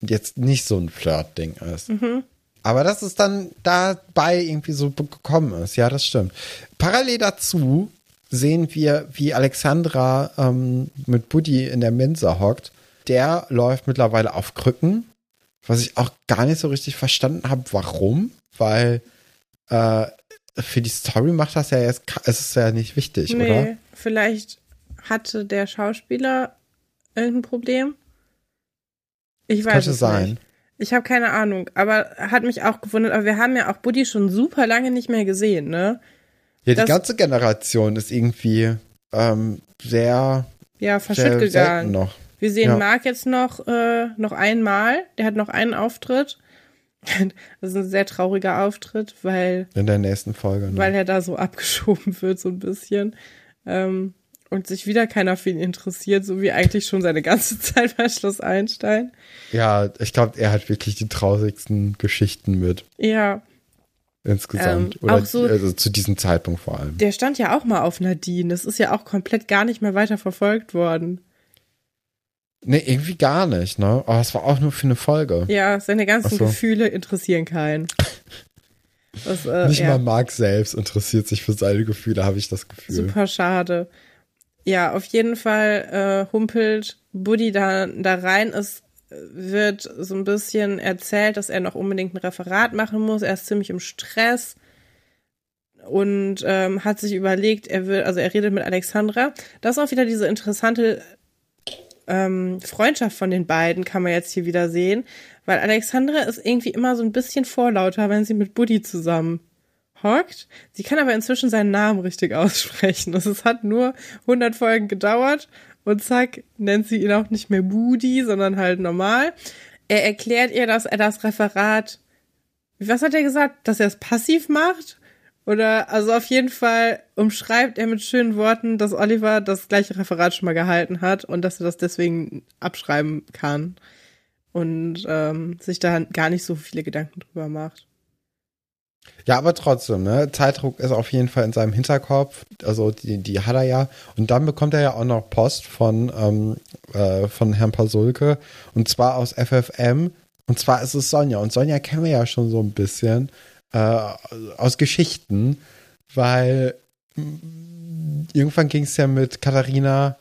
jetzt nicht so ein Flirt-Ding ist. Mhm. Aber dass es dann dabei irgendwie so gekommen ist, ja, das stimmt. Parallel dazu sehen wir, wie Alexandra ähm, mit Buddy in der Mensa hockt. Der läuft mittlerweile auf Krücken, was ich auch gar nicht so richtig verstanden habe, warum, weil äh, für die Story macht das ja jetzt, es ist ja nicht wichtig, nee, oder? vielleicht hatte der Schauspieler irgendein Problem. Ich weiß Könnte es sein. nicht. Ich habe keine Ahnung, aber hat mich auch gewundert. Aber wir haben ja auch Buddy schon super lange nicht mehr gesehen, ne? Ja, die Das- ganze Generation ist irgendwie ähm, sehr, Ja, verschütt gegangen. noch. Wir sehen Ja. Marc jetzt noch, äh, noch einmal. Der hat noch einen Auftritt. Das ist ein sehr trauriger Auftritt, weil, In der nächsten Folge. Ne? weil er da so abgeschoben wird, so ein bisschen. Ähm, und sich wieder keiner für ihn interessiert, so wie eigentlich schon seine ganze Zeit bei Schloss Einstein. Ja, ich glaube, er hat wirklich die traurigsten Geschichten mit Ja, insgesamt. Ähm, Oder auch so- also zu diesem Zeitpunkt vor allem. der stand ja auch mal auf Nadine. Das ist ja auch komplett gar nicht mehr weiter verfolgt worden. Nee, irgendwie gar nicht, ne? Aber es war auch nur für eine Folge. Ja, seine ganzen so. Gefühle interessieren keinen. Das, äh, Nicht ja. mal Mark selbst interessiert sich für seine Gefühle, habe ich das Gefühl. Super schade. Ja, auf jeden Fall äh, humpelt Buddy da, da rein. Es wird so ein bisschen erzählt, dass er noch unbedingt ein Referat machen muss. Er ist ziemlich im Stress und ähm, hat sich überlegt, er will, also er redet mit Alexandra. Das ist auch wieder diese interessante ähm, Freundschaft von den beiden, kann man jetzt hier wieder sehen. Weil Alexandra ist irgendwie immer so ein bisschen vorlauter, wenn sie mit Buddy zusammen hockt. Sie kann aber inzwischen seinen Namen richtig aussprechen. Also es hat nur 100 Folgen gedauert und zack, nennt sie ihn auch nicht mehr Budi, sondern halt normal. Er erklärt ihr, dass er das Referat, was hat er gesagt, dass er es passiv macht? Oder, also auf jeden Fall umschreibt er mit schönen Worten, dass Oliver das gleiche Referat schon mal gehalten hat und dass er das deswegen abschreiben kann und ähm, sich da gar nicht so viele Gedanken drüber macht. Ja, aber trotzdem, ne? Zeitdruck ist auf jeden Fall in seinem Hinterkopf. Also die, die hat er ja. Und dann bekommt er ja auch noch Post von, ähm, äh, von Herrn Pasulke. Und zwar aus FFM. Und zwar ist es Sonja. Und Sonja kennen wir ja schon so ein bisschen äh, aus Geschichten, weil irgendwann ging es ja mit Katharina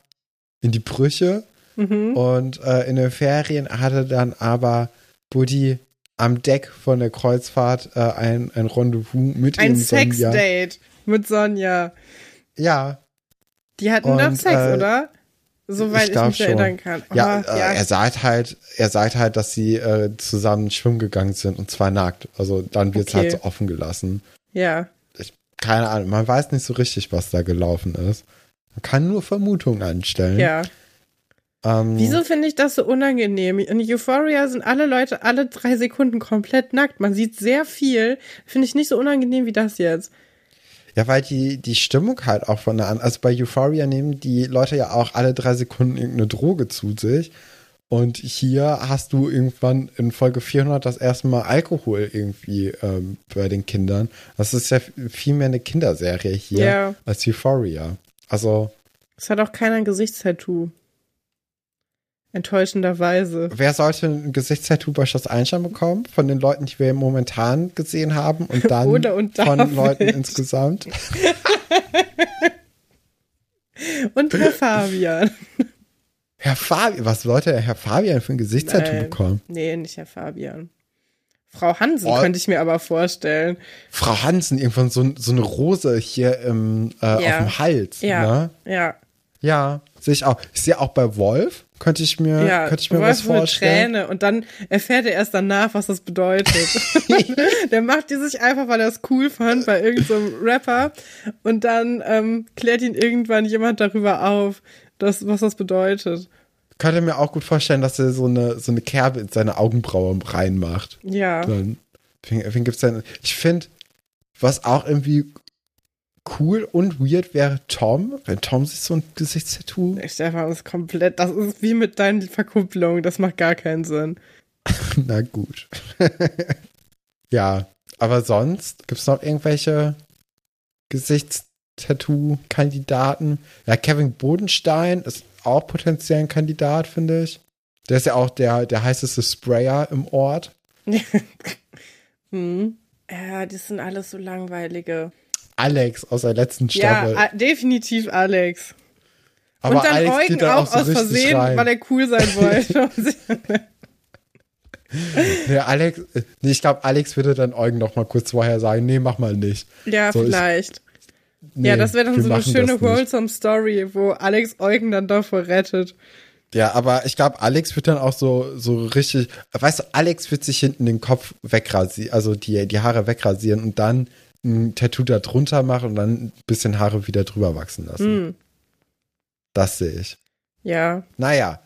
in die Brüche. Mhm. Und äh, in den Ferien hatte dann aber Buddy am Deck von der Kreuzfahrt äh, ein, ein Rendezvous mit Ein. Sexdate mit Sonja. Ja, Die hatten doch Und, Sex, äh, oder? Soweit ich, glaub mich erinnern kann. ja, Aber, äh, ja. er sagt halt, er sagt halt, dass sie äh, zusammen schwimmen gegangen sind und zwar nackt. Also dann wird es Okay. halt so offen gelassen. ja. Keine Ahnung, man weiß nicht so richtig, was da gelaufen ist. Man kann nur Vermutungen anstellen. Ja. Ähm, Wieso finde ich das so unangenehm? In Euphoria sind alle Leute alle drei Sekunden komplett nackt. Man sieht sehr viel. Finde ich nicht so unangenehm wie das jetzt. Ja, weil die, die Stimmung halt auch von der an. Also bei Euphoria nehmen die Leute ja auch alle drei Sekunden irgendeine Droge zu sich. Und hier hast du irgendwann in Folge 400 das erste Mal Alkohol irgendwie ähm, bei den Kindern. Das ist ja viel mehr eine Kinderserie hier Ja. als Euphoria. Also, Es hat auch keiner ein Gesichtstattoo. Enttäuschenderweise. wer sollte ein Gesichtstattoo bei Schloss Einstein bekommen? Von den Leuten, die wir momentan gesehen haben und dann Oder und von David. Leuten insgesamt? Und Herr Fabian. Herr Fabian, was sollte Herr Fabian für ein Gesichtstattoo bekommen? Nee, nicht Herr Fabian. Frau Hansen Oh. könnte ich mir aber vorstellen. Frau Hansen, irgendwann so, so eine Rose hier im, äh, Ja. auf dem Hals. Ja. Ne? Ja. Ja, sehe ich auch. Ich sehe auch bei Wolf, könnte ich mir, Ja, könnte ich mir Wolf was so eine vorstellen. Träne und dann erfährt er erst danach, was das bedeutet. der macht die sich einfach, weil er es cool fand bei irgendeinem so Rapper und dann ähm, klärt ihn irgendwann jemand darüber auf, dass, was das bedeutet. Könnte mir auch gut vorstellen, dass er so eine, so eine Kerbe in seine Augenbraue reinmacht. Ja. Dann, wen, wen gibt's denn? Ich finde, was auch irgendwie cool und weird wäre Tom, wenn Tom sich so ein Gesichtstattoo. Stefan ist komplett, das ist wie mit deinen Verkupplungen, das macht gar keinen Sinn. Na gut. ja, aber sonst gibt's noch irgendwelche Gesichtstattoo-Kandidaten? Ja, Kevin Bodenstein ist auch potenziell ein Kandidat, finde ich. Der ist ja auch der, der heißeste Sprayer im Ort. Hm. Ja, die sind alles so langweilige. Alex aus der letzten Ja, Staffel. a- definitiv Alex. aber und dann Alex Eugen dann auch so aus Versehen, rein. weil er cool sein wollte. Nee, Alex, äh, nee, ich glaube, Alex würde dann Eugen noch mal kurz vorher sagen, nee, mach mal nicht. ja, So, ich- vielleicht. Nee, ja, das wäre dann so eine schöne wholesome Story, wo Alex Eugen dann davor rettet. Ja, aber ich glaube, Alex wird dann auch so, so richtig, weißt du, Alex wird sich hinten den Kopf wegrasieren, also die, die Haare wegrasieren und dann ein Tattoo da drunter machen und dann ein bisschen Haare wieder drüber wachsen lassen. Hm. Das sehe ich. Ja. Naja.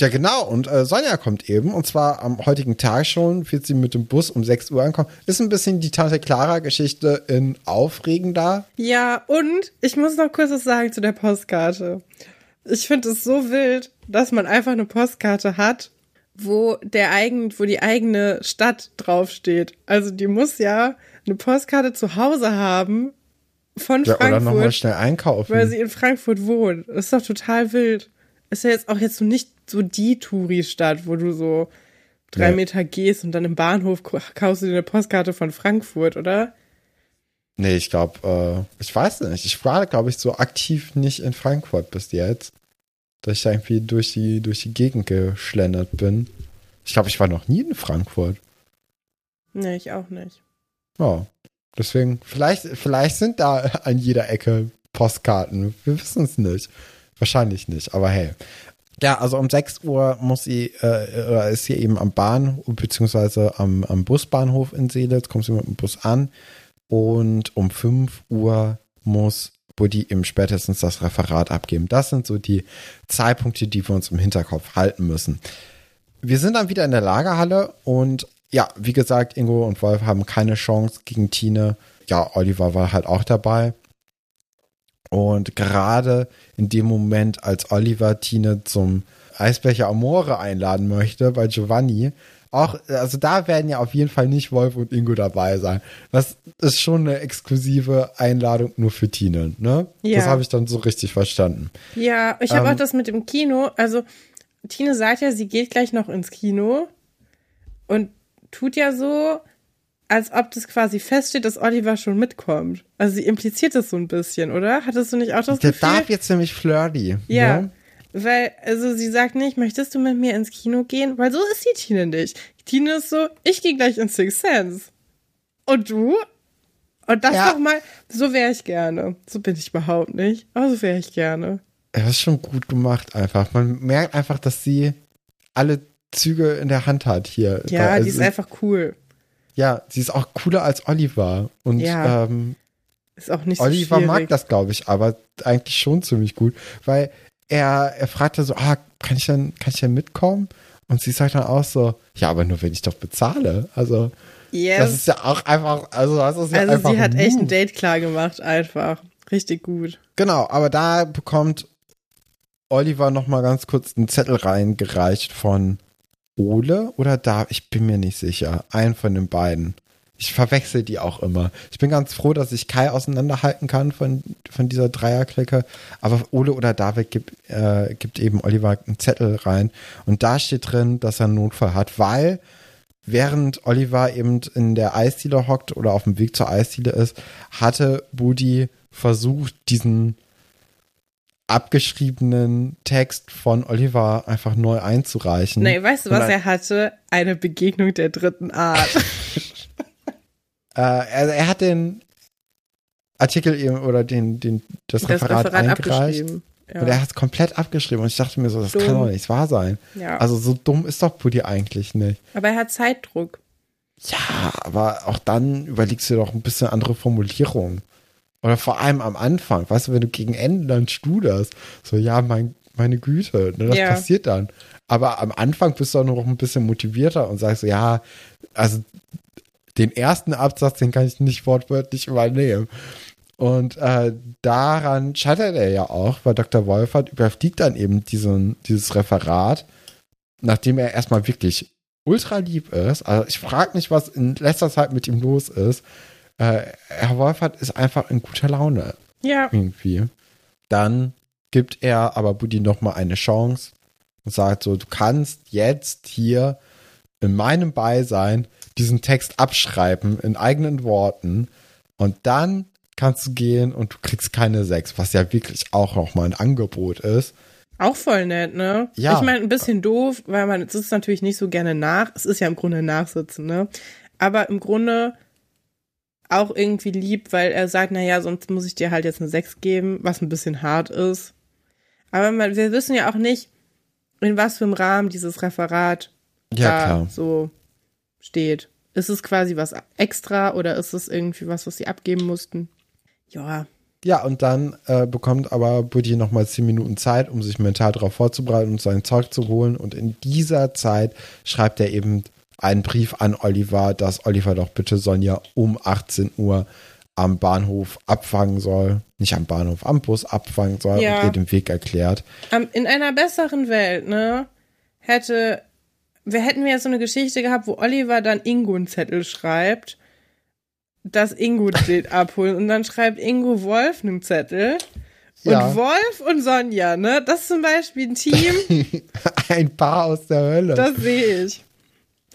Ja, genau. Und äh, Sonja kommt eben. Und zwar am heutigen Tag schon. Wird sie mit dem Bus um 6 Uhr ankommen. Ist ein bisschen die Tante Clara-Geschichte in aufregender. Ja, und ich muss noch kurz was sagen zu der Postkarte. Ich finde es so wild, dass man einfach eine Postkarte hat, wo der eigen, wo die eigene Stadt draufsteht. Also die muss ja eine Postkarte zu Hause haben von Ja, oder nochmal Frankfurt, schnell einkaufen. weil sie in Frankfurt wohnt. Das ist doch total wild. Ist ja jetzt auch jetzt so nicht so die Touri-Stadt, wo du so drei Nee. Meter gehst und dann im Bahnhof kaufst du dir eine Postkarte von Frankfurt, oder? Nee, ich glaube, äh, ich weiß nicht. Ich war, glaube ich, so aktiv nicht in Frankfurt bis jetzt. Dass ich da irgendwie durch die, durch die Gegend geschlendert bin. Ich glaube, ich war noch nie in Frankfurt. Nee, ich auch nicht. Ja. Deswegen, vielleicht, vielleicht sind da an jeder Ecke Postkarten. Wir wissen es nicht. Wahrscheinlich nicht, aber hey. Ja, also um 6 Uhr muss sie, äh, äh, ist sie eben am Bahnhof, beziehungsweise am, am Busbahnhof in Seelitz, kommt sie mit dem Bus an. Und um 5 Uhr muss Buddy eben spätestens das Referat abgeben. Das sind so die Zeitpunkte, die wir uns im Hinterkopf halten müssen. Wir sind dann wieder in der Lagerhalle und ja, wie gesagt, Ingo und Wolf haben keine Chance gegen Tine. Ja, Oliver war halt auch dabei. Und gerade in dem Moment, als Oliver Tine zum Eisbecher Amore einladen möchte bei Giovanni, auch, also da werden ja auf jeden Fall nicht Wolf und Ingo dabei sein. Das ist schon eine exklusive Einladung nur für Tine, ne? Ja. Das habe ich dann so richtig verstanden. Ja, ich habe Ähm. auch das mit dem Kino. Also, Tine sagt ja, sie geht gleich noch ins Kino und tut ja so, als ob das quasi feststeht, dass Oliver schon mitkommt. Also, sie impliziert das so ein bisschen, oder? Hattest du nicht auch das Der Gefühl? darf jetzt nämlich flirty. Ja. Ne? Weil, also sie sagt nicht, möchtest du mit mir ins Kino gehen? Weil so ist die Tine nicht. Tine ist so, ich gehe gleich ins Six Sense. Und du? Und das Ja. doch mal, so wäre ich gerne. So bin ich überhaupt nicht. Aber so wäre ich gerne. Das ist schon gut gemacht einfach. Man merkt einfach, dass sie alle Züge in der Hand hat hier. Ja, Da- die ist also- einfach cool. Ja, sie ist auch cooler als Oliver. Und Ja, ähm, Ist auch nicht so Oliver schwierig. mag das, glaube ich, aber eigentlich schon ziemlich gut, weil er, er fragte so, ah, kann ich denn, kann ich denn mitkommen? Und sie sagt dann auch so, ja, aber nur wenn ich doch bezahle. Also, Yes. das ist ja auch einfach, also das ist ja also einfach sie hat echt ein. Date klar gemacht, einfach. Richtig gut. Genau, aber da bekommt Oliver noch mal ganz kurz einen Zettel reingereicht von Ole oder da, ich bin mir nicht sicher, einen von den beiden. Ich verwechsel die auch immer. Ich bin ganz froh, dass ich Kai auseinanderhalten kann von, von dieser Dreierklicke. Aber Ole oder David gibt, äh, gibt eben Oliver einen Zettel rein. Und da steht drin, dass er einen Notfall hat, weil während Oliver eben in der Eisdiele hockt oder auf dem Weg zur Eisdiele ist, hatte Budi versucht, diesen abgeschriebenen Text von Oliver einfach neu einzureichen. Nee, weißt du, was er hatte? Eine Begegnung der dritten Art. Äh, er, er hat den Artikel eben oder den, den, das, das Referat, Referat eingereicht. Ja. Und er hat es komplett abgeschrieben. Und ich dachte mir so, das Dumm. kann doch nicht wahr sein. ja. Also so dumm ist doch Buddy eigentlich nicht. Aber er hat Zeitdruck. Ja, aber auch dann überlegst du doch ein bisschen andere Formulierungen. Oder vor allem am Anfang, weißt du, wenn du gegen Ende dann studerst, so, ja, mein, meine Güte, ne, das Ja. passiert dann. Aber am Anfang bist du auch noch ein bisschen motivierter und sagst ja, also den ersten Absatz, den kann ich nicht wortwörtlich übernehmen. Und äh, daran scheitert er ja auch, weil Dr. Wolfert überfliegt dann eben diesen, dieses Referat, nachdem er erstmal wirklich ultra lieb ist. Also ich frage mich, was in letzter Zeit mit ihm los ist. Äh, Herr Wolfert ist einfach in guter Laune Ja. irgendwie. Dann gibt er aber Buddy nochmal eine Chance und sagt so, du kannst jetzt hier in meinem Beisein diesen Text abschreiben in eigenen Worten und dann kannst du gehen und du kriegst keine sechs, was ja wirklich auch nochmal ein Angebot ist. Auch voll nett, ne? Ja. Ich meine, ein bisschen doof, weil man sitzt natürlich nicht so gerne nach. Es ist ja im Grunde Nachsitzen, ne? Aber im Grunde auch irgendwie lieb, weil er sagt, naja, sonst muss ich dir halt jetzt eine 6 geben, was ein bisschen hart ist. Aber man, wir wissen ja auch nicht, in was für einem Rahmen dieses Referat Ja, da klar. so steht. Ist es quasi was extra oder ist es irgendwie was, was sie abgeben mussten? Ja, Ja, und dann äh, bekommt aber Buddy nochmal zehn Minuten Zeit, um sich mental darauf vorzubereiten und sein Zeug zu holen. Und in dieser Zeit schreibt er eben einen Brief an Oliver, dass Oliver doch bitte Sonja um 18 Uhr am Bahnhof abfangen soll. Nicht am Bahnhof, am Bus abfangen soll Ja. und ihr den Weg erklärt. In einer besseren Welt, ne, hätte, wir hätten wir jetzt so eine Geschichte gehabt, wo Oliver dann Ingo einen Zettel schreibt, dass Ingo den abholt und dann schreibt Ingo Wolf einen Zettel Ja. Und Wolf und Sonja, ne? Das ist zum Beispiel ein Team, Ein Paar aus der Hölle. das sehe ich.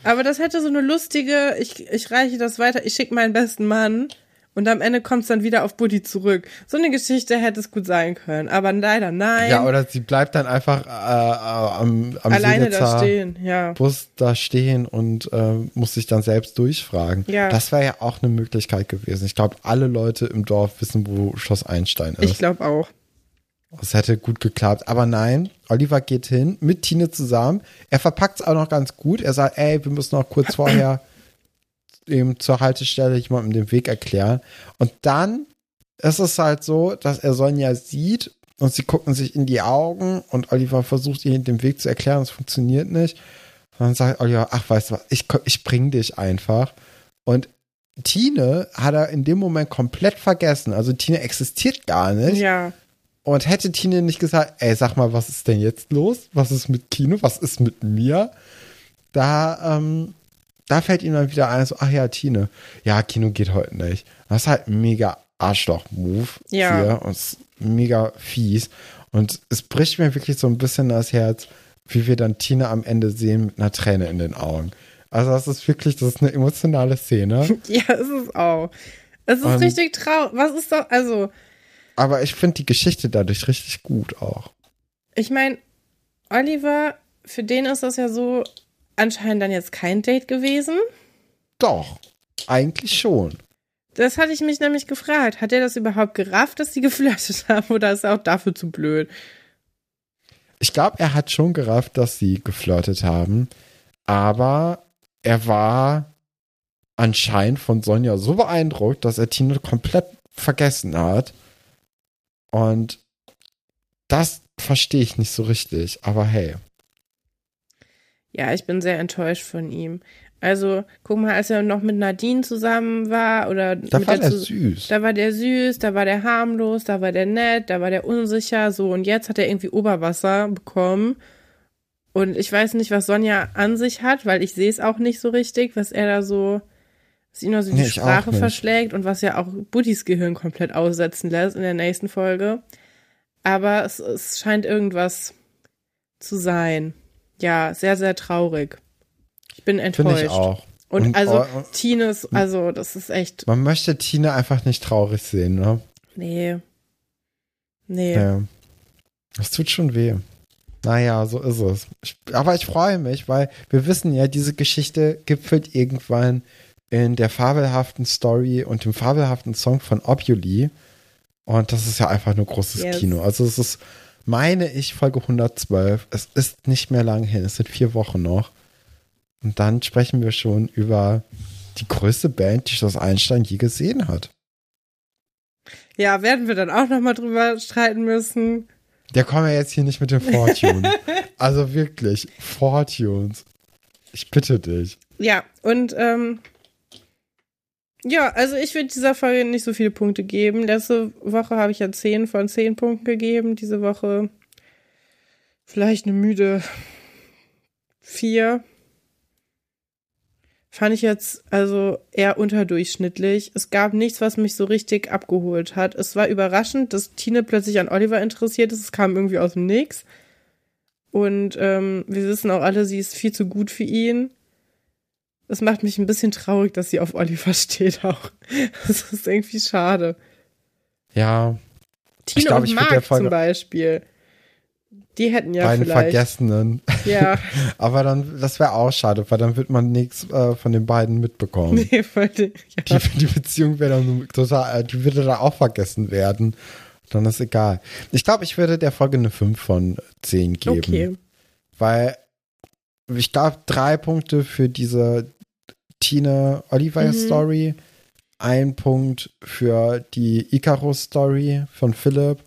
Aber das hätte so eine lustige, ich, ich reiche das weiter, ich schicke meinen besten Mann und am Ende kommt es dann wieder auf Buddy zurück. So eine Geschichte hätte es gut sein können, aber leider nein. ja, oder sie bleibt dann einfach äh, äh, am, am Alleine da stehen, ja. Bus da stehen und äh, muss sich dann selbst durchfragen. Ja. Das wäre ja auch eine Möglichkeit gewesen. Ich glaube, alle Leute im Dorf wissen, wo Schloss Einstein ist. Ich glaube auch. Das hätte gut geklappt. Aber nein, Oliver geht hin mit Tine zusammen. Er verpackt es auch noch ganz gut. Er sagt, ey, wir müssen noch kurz vorher eben zur Haltestelle jemandem den Weg erklären. Und dann ist es halt so, dass er Sonja sieht und sie gucken sich in die Augen und Oliver versucht ihr den Weg zu erklären. Es funktioniert nicht. Und dann sagt Oliver, ach, weißt du was, ich, ich bring dich einfach. Und Tine hat er in dem Moment komplett vergessen. Also Tine existiert gar nicht. Ja. Und hätte Tine nicht gesagt, ey, sag mal, was ist denn jetzt los? Was ist mit Kino? Was ist mit mir? Da, ähm, da fällt ihm dann wieder ein, so, ach ja, Tine. Ja, Kino geht heute nicht. Das ist halt ein mega Arschloch-Move Ja. hier und es ist mega fies. Und es bricht mir wirklich so ein bisschen das Herz, wie wir dann Tine am Ende sehen mit einer Träne in den Augen. Also das ist wirklich, das ist eine emotionale Szene. Ja, es ist auch. Es ist Ähm, richtig traurig. Was ist doch, also, Aber ich finde die Geschichte dadurch richtig gut auch. ich meine, Oliver, für den ist das ja so anscheinend dann jetzt kein Date gewesen. Doch, eigentlich schon. Das hatte ich mich nämlich gefragt. Hat er das überhaupt gerafft, dass sie geflirtet haben oder ist er auch dafür zu blöd? Ich glaube, er hat schon gerafft, dass sie geflirtet haben, aber er war anscheinend von Sonja so beeindruckt, dass er Tine komplett vergessen hat. Und das verstehe ich nicht so richtig, aber hey. Ja, ich bin sehr enttäuscht von ihm. Also, guck mal, als er noch mit Nadine zusammen war oder Da mit war der er süß. Da war der süß, da war der harmlos, da war der nett, da war der unsicher, so und jetzt hat er irgendwie Oberwasser bekommen. Und ich weiß nicht, was Sonja an sich hat, weil ich sehe es auch nicht so richtig, was er da so, was ihn also die Nee, Sprache verschlägt und was ja auch Buddys Gehirn komplett aussetzen lässt in der nächsten Folge. Aber es, es scheint irgendwas zu sein. Ja, sehr, sehr traurig. Ich bin enttäuscht. Finde ich auch. Und, Und, also oh, Tines, also das ist echt, Man möchte Tine einfach nicht traurig sehen, ne? nee. Nee. Ja. Das tut schon weh. Naja, so ist es. Ich, aber ich freue mich, weil wir wissen ja, diese Geschichte gipfelt irgendwann in der fabelhaften Story und dem fabelhaften Song von Obuli. Und das ist ja einfach nur großes Yes. Kino. Also es ist, meine ich, Folge 112. Es ist nicht mehr lang hin. Es sind vier Wochen noch. Und dann sprechen wir schon über die größte Band, die Schloss Einstein je gesehen hat. Ja, werden wir dann auch nochmal drüber streiten müssen. Der kommt ja jetzt hier nicht mit dem Fortune. also wirklich, Fortunes. Ich bitte dich. Ja, und ähm, ja, also ich würde dieser Folge nicht so viele Punkte geben. Letzte Woche habe ich ja 10 von 10 Punkten gegeben. Diese Woche vielleicht eine müde 4. Fand ich jetzt also eher unterdurchschnittlich. Es gab nichts, was mich so richtig abgeholt hat. Es war überraschend, dass Tine plötzlich an Oliver interessiert ist. Es kam irgendwie aus dem Nix. Und ähm, wir wissen auch alle, sie ist viel zu gut für ihn. Es macht mich ein bisschen traurig, dass sie auf Oliver steht auch. Das ist irgendwie schade. Ja, Tine glaub, und ich zum Beispiel. Die hätten ja beiden vielleicht. Vergessenen. Ja, Aber dann, das wäre auch schade, weil dann wird man nichts äh, von den beiden mitbekommen. nee, wollte, ja. Die, die Beziehung wäre dann total, äh, die würde da auch vergessen werden. Dann ist egal. Ich glaube, ich würde der Folge eine 5 von 10 geben. Okay. Weil ich glaube, drei Punkte für diese Tine-Oliver-Story, ein Punkt für die Icarus-Story von Philipp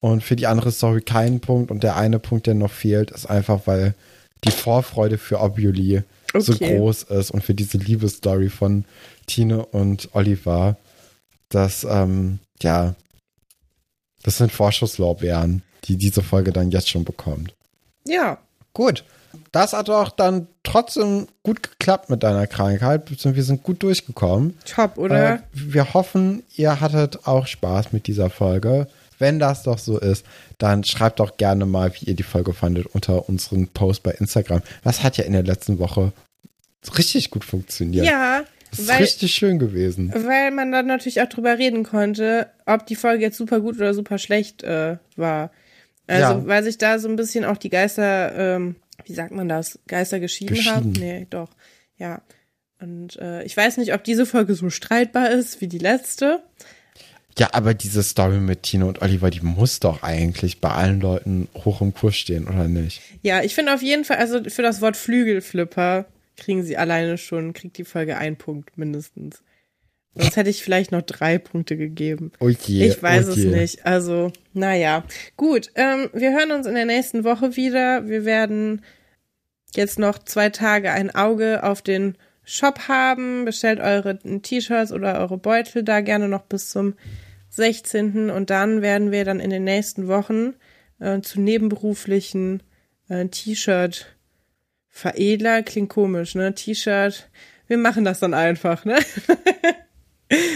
und für die andere Story keinen Punkt. Und der eine Punkt, der noch fehlt, ist einfach, weil die Vorfreude für Obuli so Okay. groß ist und für diese Liebesstory von Tine und Oliver, dass, ähm, ja, das sind Vorschusslorbeeren, die diese Folge dann jetzt schon bekommt. Ja, Gut. Das hat doch dann trotzdem gut geklappt mit deiner Krankheit. Wir sind gut durchgekommen. top, oder? Äh, wir hoffen, ihr hattet auch Spaß mit dieser Folge. wenn das doch so ist, dann schreibt doch gerne mal, wie ihr die Folge fandet, unter unseren Post bei Instagram. Das hat ja in der letzten Woche richtig gut funktioniert. Ja, Das ist weil, richtig schön gewesen. weil man dann natürlich auch drüber reden konnte, ob die Folge jetzt super gut oder super schlecht äh, war. Also, Ja. weil sich da so ein bisschen auch die Geister, ähm, wie sagt man das, Geister geschieden, haben. Geschieden. Nee, doch. Ja. Und äh, ich weiß nicht, ob diese Folge so streitbar ist wie die letzte. Ja, aber diese Story mit Tino und Oliver, die muss doch eigentlich bei allen Leuten hoch im Kurs stehen, oder nicht? Ja, ich finde auf jeden Fall, also für das Wort Flügelflipper kriegen sie alleine schon, kriegt die Folge einen Punkt mindestens. Sonst hätte ich vielleicht noch drei Punkte gegeben. Oh je, Ich weiß oh es nicht. Also, naja. Gut, ähm, wir hören uns in der nächsten Woche wieder. Wir werden jetzt noch zwei Tage ein Auge auf den Shop haben. Bestellt eure T-Shirts oder eure Beutel da gerne noch bis zum 16. Und dann werden wir dann in den nächsten Wochen äh, zu nebenberuflichen äh, T-Shirt Veredler klingt komisch, ne? T-Shirt. Wir machen das dann einfach, ne?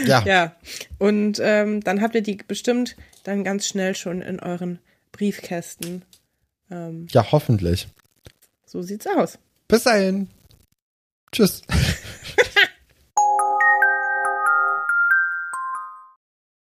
Ja, Ja, und ähm, dann habt ihr die bestimmt dann ganz schnell schon in euren Briefkästen. Ähm, ja, hoffentlich. so sieht's aus. Bis dahin. Tschüss.